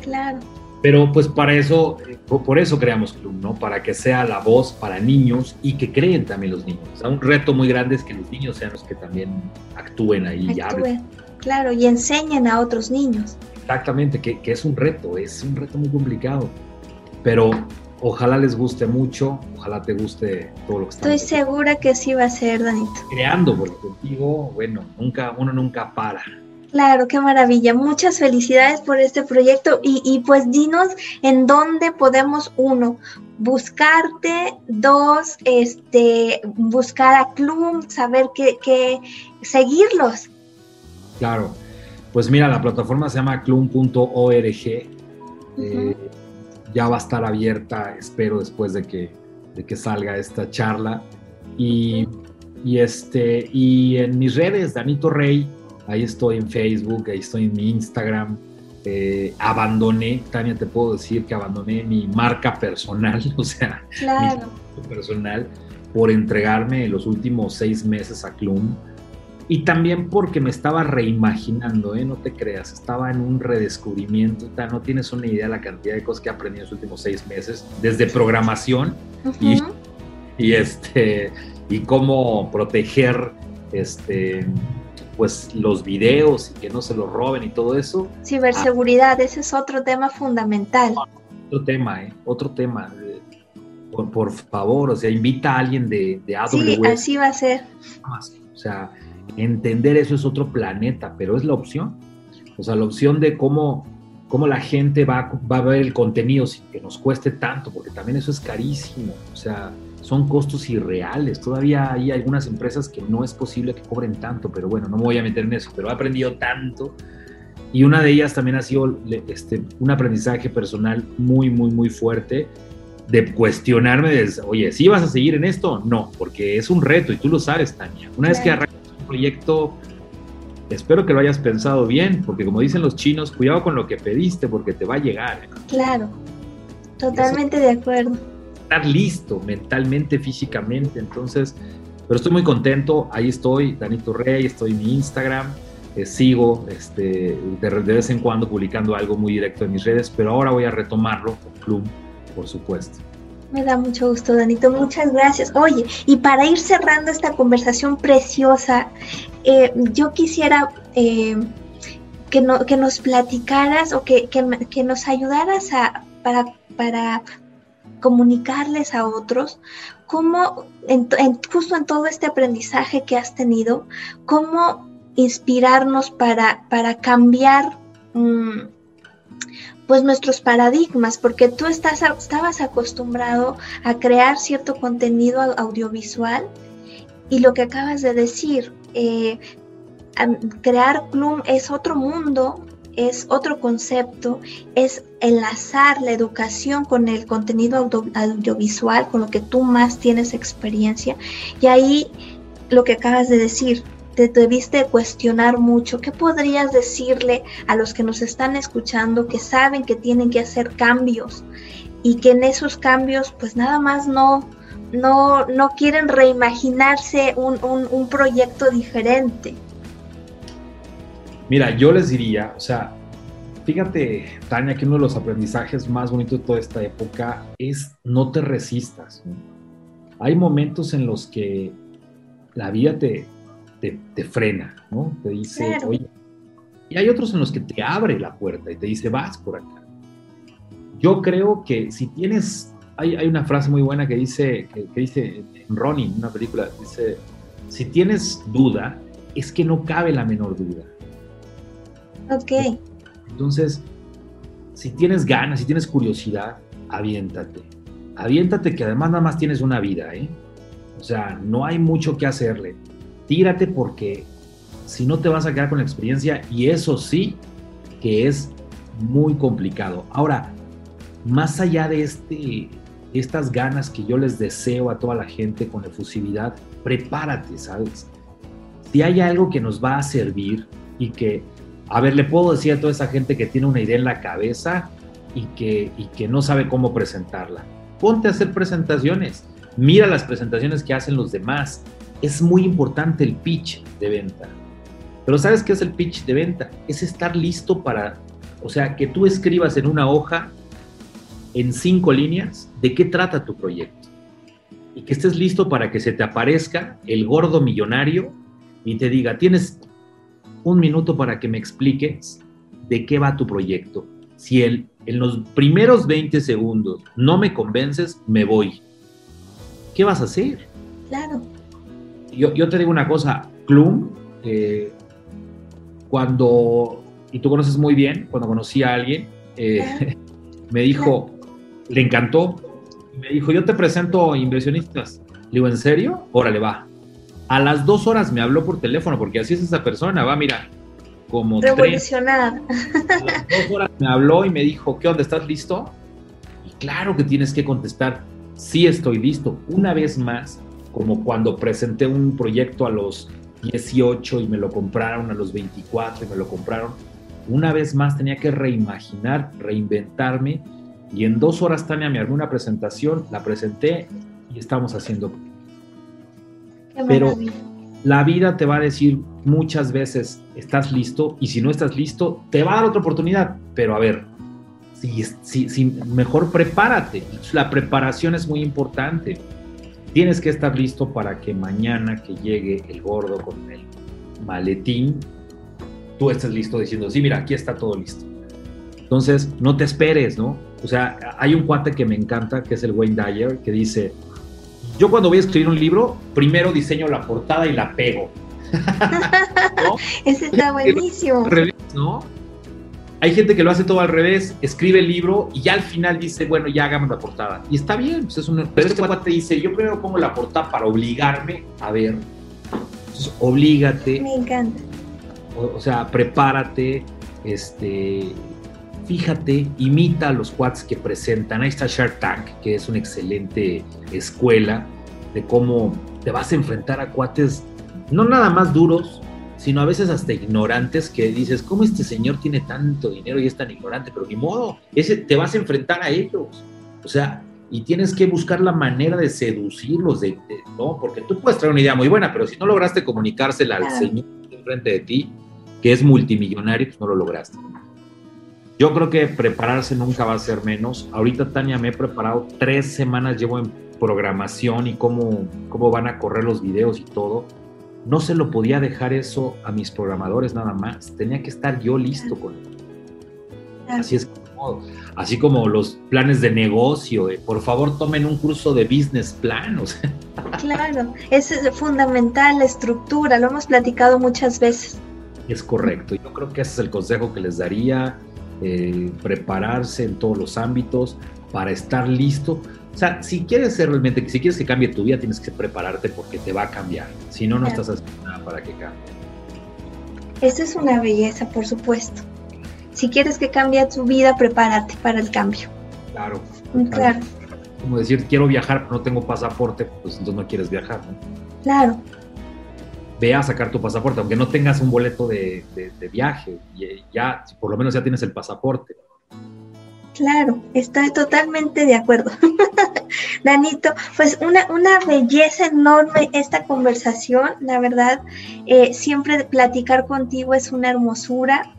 Claro. Pero pues para eso, eh, por eso creamos Club, ¿no? Para que sea la voz para niños y que creen también los niños. O sea, un reto muy grande es que los niños sean los que también actúen ahí y hablen. Claro, y enseñen a otros niños. Exactamente, que, que, es un reto, es un reto muy complicado. Pero ojalá les guste mucho, ojalá te guste todo lo que Estoy segura que sí va a ser, Danito. Creando, porque contigo, bueno, nunca, uno nunca para. Claro, qué maravilla. Muchas felicidades por este proyecto y, y, pues dinos en dónde podemos, uno, buscarte, dos, este, buscar a Club, saber que, que seguirlos. Claro, pues mira, la plataforma se llama clum.org. Eh, ya va a estar abierta, espero, después de que, de que salga esta charla. Y, y, este, y en mis redes, Danito Rey, ahí estoy en Facebook, ahí estoy en mi Instagram. Eh, abandoné, Tania, te puedo decir que abandoné mi marca personal, o sea, claro. mi personal, por entregarme los últimos seis meses a Clum y también porque me estaba reimaginando, ¿eh? no te creas, estaba en un redescubrimiento, no tienes una idea de la cantidad de cosas que he aprendido en los últimos seis meses, desde programación uh -huh. y, y, este, y cómo proteger este, pues, los videos y que no se los roben y todo eso. Ciberseguridad, ah, ese es otro tema fundamental. Otro tema, ¿eh? otro tema. Por, por, favor, o sea, invita a alguien de, de AWS. Sí, así va a ser. O sea, entender eso es otro planeta, pero es la opción. O sea, la opción de cómo, cómo la gente va, va a ver el contenido sin que nos cueste tanto, porque también eso es carísimo. O sea, son costos irreales. Todavía hay algunas empresas que no es posible que cobren tanto, pero bueno, no me voy a meter en eso, pero he aprendido tanto. Y una de ellas también ha sido este, un aprendizaje personal muy, muy, muy fuerte de cuestionarme de, oye, ¿sí vas a seguir en esto? No, porque es un reto y tú lo sabes, Tania. Una claro. vez que arrancas proyecto, espero que lo hayas pensado bien, porque como dicen los chinos, cuidado con lo que pediste porque te va a llegar. Claro, totalmente de acuerdo. Estar listo mentalmente, físicamente, entonces, pero estoy muy contento, ahí estoy, Danito Rey, estoy en mi Instagram, eh, sigo este, de, de, vez en cuando publicando algo muy directo en mis redes, pero ahora voy a retomarlo con Club por supuesto. Me da mucho gusto, Danito. Muchas gracias. Oye, y para ir cerrando esta conversación preciosa, eh, yo quisiera eh, que, no, que, nos platicaras o que, nos ayudaras a, para, comunicarles a otros cómo, en, justo en todo este aprendizaje que has tenido, cómo inspirarnos para, cambiar. Mmm, pues nuestros paradigmas, porque tú estás, estabas acostumbrado a crear cierto contenido audiovisual y lo que acabas de decir, eh, crear Plum es otro mundo, es otro concepto, es enlazar la educación con el contenido audio, audiovisual, con lo que tú más tienes experiencia. Y ahí lo que acabas de decir, te debiste cuestionar mucho. ¿Qué podrías decirle a los que nos están escuchando que saben que tienen que hacer cambios y que en esos cambios pues nada más no, no, no quieren reimaginarse un, un, un proyecto diferente? Mira, yo les diría, o sea, fíjate, Tania, que uno de los aprendizajes más bonitos de toda esta época es no te resistas. Hay momentos en los que la vida te, te, te, frena, ¿no? Te dice, claro. oye, y hay otros en los que te abre la puerta y te dice, vas por acá. yo creo que si tienes, hay, hay una frase muy buena que dice, que, dice en Ronnie, una película, dice, si tienes duda, es que no cabe la menor duda. Ok. Entonces, si tienes ganas, si tienes curiosidad, aviéntate. Aviéntate que además nada más tienes una vida, ¿eh? O sea, no hay mucho que hacerle. Tírate porque si no te vas a quedar con la experiencia y eso sí que es muy complicado. Ahora, más allá de este, estas ganas que yo les deseo a toda la gente con efusividad, prepárate, ¿sabes? Si hay algo que nos va a servir y que, a ver, le puedo decir a toda esa gente que tiene una idea en la cabeza y que, y que no sabe cómo presentarla, ponte a hacer presentaciones, mira las presentaciones que hacen los demás. Es muy importante el pitch de venta. Pero ¿sabes qué es el pitch de venta? Es estar listo para, o sea, que tú escribas en una hoja, en cinco líneas, de qué trata tu proyecto. Y que estés listo para que se te aparezca el gordo millonario y te diga, tienes un minuto para que me expliques de qué va tu proyecto. Si el, en los primeros 20 segundos no me convences, me voy. ¿Qué vas a hacer? Claro. Yo, yo te digo una cosa, Klum, eh, cuando, y tú conoces muy bien, cuando conocí a alguien, eh, me dijo, le encantó, me dijo, yo te presento inversionistas. Le digo, ¿en serio? Órale, va. A las dos horas me habló por teléfono, porque así es esa persona, va, mira, como... Revolucionada. A las dos horas me habló y me dijo, ¿qué onda? ¿Estás listo? Y claro que tienes que contestar, sí estoy listo. Una vez más, como cuando presenté un proyecto a los 18 y me lo compraron a los 24 y me lo compraron. Una vez más tenía que reimaginar, reinventarme y en dos horas Tania me armó una presentación, la presenté y estamos haciendo. Pero la vida te va a decir muchas veces, estás listo y si no estás listo, te va a dar otra oportunidad. Pero a ver, si, si, si mejor prepárate. La preparación es muy importante tienes que estar listo para que mañana que llegue el gordo con el maletín, tú estés listo diciendo, sí, mira, aquí está todo listo. Entonces, no te esperes, ¿no? O sea, hay un cuate que me encanta, que es el Wayne Dyer, que dice, yo cuando voy a escribir un libro, primero diseño la portada y la pego. Ese está buenísimo. ¿no? Hay gente que lo hace todo al revés, escribe el libro y ya al final dice, bueno, ya hagamos la portada. Y está bien, pues es un... pero este cuate dice, yo primero pongo la portada para obligarme a ver. Entonces, oblígate. Me encanta. O, sea, prepárate, este, fíjate, imita a los cuates que presentan. Ahí está Shark Tank, que es una excelente escuela de cómo te vas a enfrentar a cuates no nada más duros, sino a veces hasta ignorantes que dices, ¿cómo este señor tiene tanto dinero y es tan ignorante? Pero ni modo, ese, te vas a enfrentar a ellos. O sea, y tienes que buscar la manera de seducirlos, de, ¿no? Porque tú puedes traer una idea muy buena, pero si no lograste comunicársela al señor enfrente de ti, que es multimillonario, pues no lo lograste. Yo creo que prepararse nunca va a ser menos. Ahorita, Tania, me he preparado tres semanas, llevo en programación y cómo, cómo van a correr los videos y todo no se lo podía dejar eso a mis programadores nada más, tenía que estar yo listo con Así es como, así como los planes de negocio, eh, por favor tomen un curso de business plan. Claro, es fundamental la estructura, lo hemos platicado muchas veces. Es correcto, yo creo que ese es el consejo que les daría, eh, prepararse en todos los ámbitos para estar listo, o sea, si quieres ser realmente, si quieres que cambie tu vida, tienes que prepararte porque te va a cambiar. Si no, no estás haciendo nada para que cambie. Eso es una belleza, por supuesto. Si quieres que cambie tu vida, prepárate para el cambio. Claro. Mm, claro. Como decir, quiero viajar, pero no tengo pasaporte, pues entonces no quieres viajar, ¿no? Claro. Ve a sacar tu pasaporte, aunque no tengas un boleto de, de viaje, ya, por lo menos ya tienes el pasaporte. Claro, estoy totalmente de acuerdo. Danito, pues una, una belleza enorme esta conversación, la verdad, eh, siempre platicar contigo es una hermosura.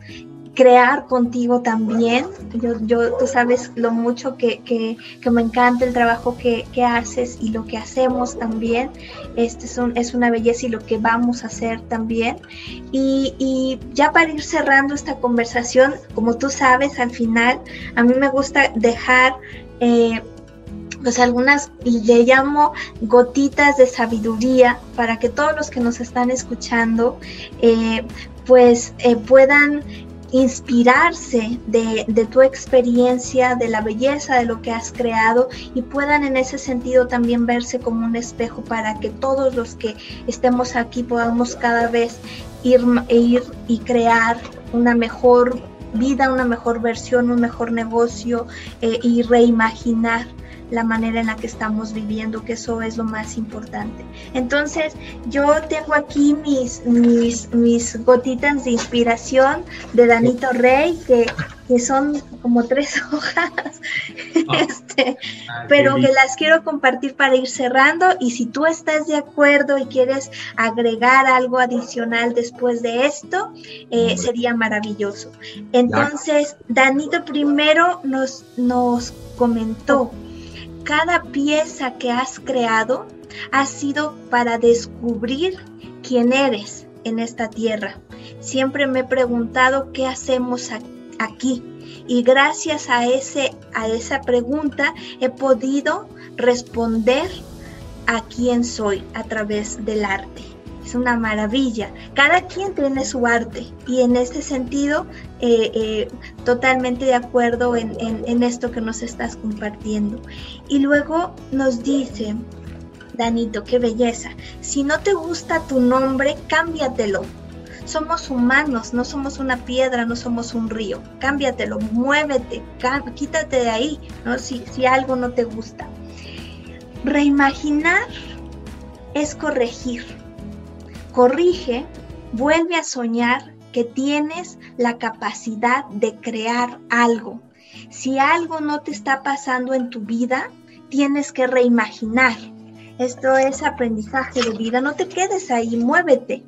Crear contigo también. Yo, yo, tú sabes lo mucho que, que, me encanta el trabajo que, que, haces y lo que hacemos también. Este es, un, es, una belleza y lo que vamos a hacer también. Y, y, ya para ir cerrando esta conversación, como tú sabes, al final a mí me gusta dejar... Eh, pues algunas le llamo gotitas de sabiduría para que todos los que nos están escuchando eh, pues eh, puedan inspirarse de, tu experiencia, de la belleza de lo que has creado y puedan en ese sentido también verse como un espejo para que todos los que estemos aquí podamos cada vez ir, ir y crear una mejor vida, una mejor versión, un mejor negocio eh, y reimaginar la manera en la que estamos viviendo, que eso es lo más importante. Entonces, yo tengo aquí mis, mis, mis gotitas de inspiración de Danito Rey, que, que son como tres hojas, ah. este, ah, pero que las quiero compartir para ir cerrando y si tú estás de acuerdo y quieres agregar algo adicional después de esto, eh, sería maravilloso. Entonces, Danito primero nos, nos comentó cada pieza que has creado ha sido para descubrir quién eres en esta tierra. Siempre me he preguntado qué hacemos aquí y gracias a, ese, a esa pregunta he podido responder a quién soy a través del arte es una maravilla. Cada quien tiene su arte y en este sentido, eh, eh, totalmente de acuerdo en, en esto que nos estás compartiendo. Y luego nos dice, Danito, qué belleza, si no te gusta tu nombre, cámbiatelo. Somos humanos, no somos una piedra, no somos un río. Cámbiatelo, muévete, quítate de ahí, ¿no? Si, si algo no te gusta. Reimaginar es corregir corrige, vuelve a soñar que tienes la capacidad de crear algo. Si algo no te está pasando en tu vida, tienes que reimaginar. Esto es aprendizaje de vida. No te quedes ahí, muévete.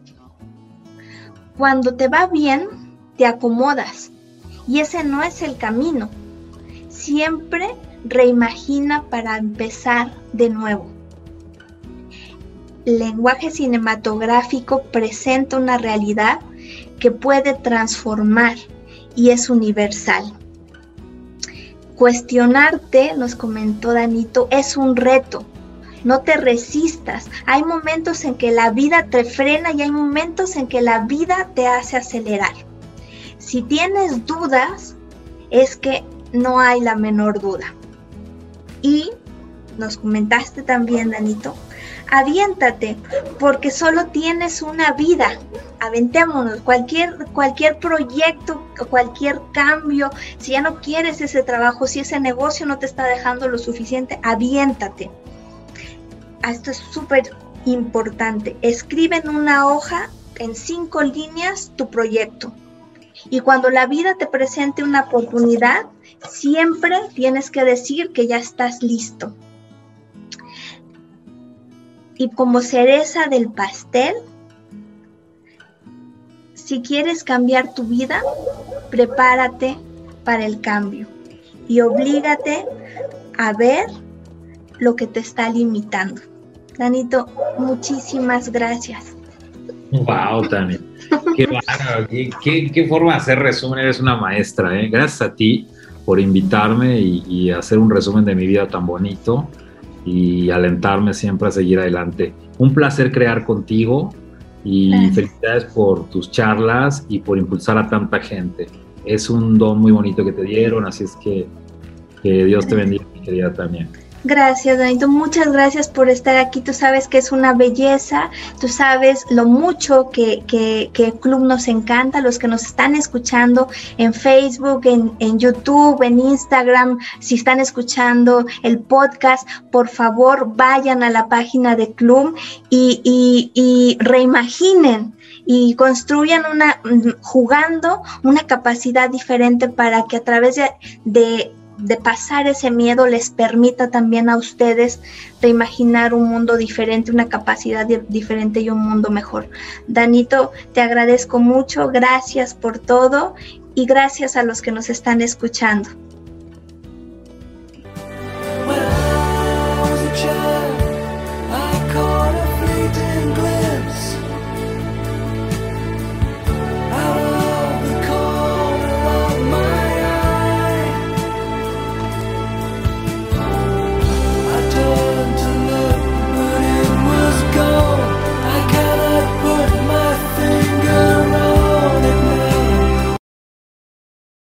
Cuando te va bien, te acomodas. Y ese no es el camino. Siempre reimagina para empezar de nuevo lenguaje cinematográfico presenta una realidad que puede transformar y es universal. Cuestionarte, nos comentó Danito, es un reto. No te resistas. Hay momentos en que la vida te frena y hay momentos en que la vida te hace acelerar. Si tienes dudas, es que no hay la menor duda. Y nos comentaste también, Danito, aviéntate, porque solo tienes una vida. Aventémonos, cualquier, cualquier proyecto, cualquier cambio, si ya no quieres ese trabajo, si ese negocio no te está dejando lo suficiente, aviéntate. Esto es súper importante. Escribe en una hoja, en cinco líneas, tu proyecto. Y cuando la vida te presente una oportunidad, siempre tienes que decir que ya estás listo y como cereza del pastel, si quieres cambiar tu vida, prepárate para el cambio y oblígate a ver lo que te está limitando. Danito, muchísimas gracias. Wow, también. Qué, forma de hacer resumen, eres una maestra. ¿eh? Gracias a ti por invitarme y, y hacer un resumen de mi vida tan bonito y alentarme siempre a seguir adelante. Un placer crear contigo y felicidades por tus charlas y por impulsar a tanta gente. Es un don muy bonito que te dieron, así es que que Dios te bendiga, mi querida también. Gracias, Danito. Muchas gracias por estar aquí. Tú sabes que es una belleza. Tú sabes lo mucho que, que, que el club nos encanta. Los que nos están escuchando en Facebook, en, en, YouTube, en Instagram, si están escuchando el podcast, por favor vayan a la página de club y, y, reimaginen y construyan una, jugando una capacidad diferente para que a través de de pasar ese miedo les permita también a ustedes de imaginar un mundo diferente, una capacidad diferente y un mundo mejor. Danito, te agradezco mucho, gracias por todo y gracias a los que nos están escuchando.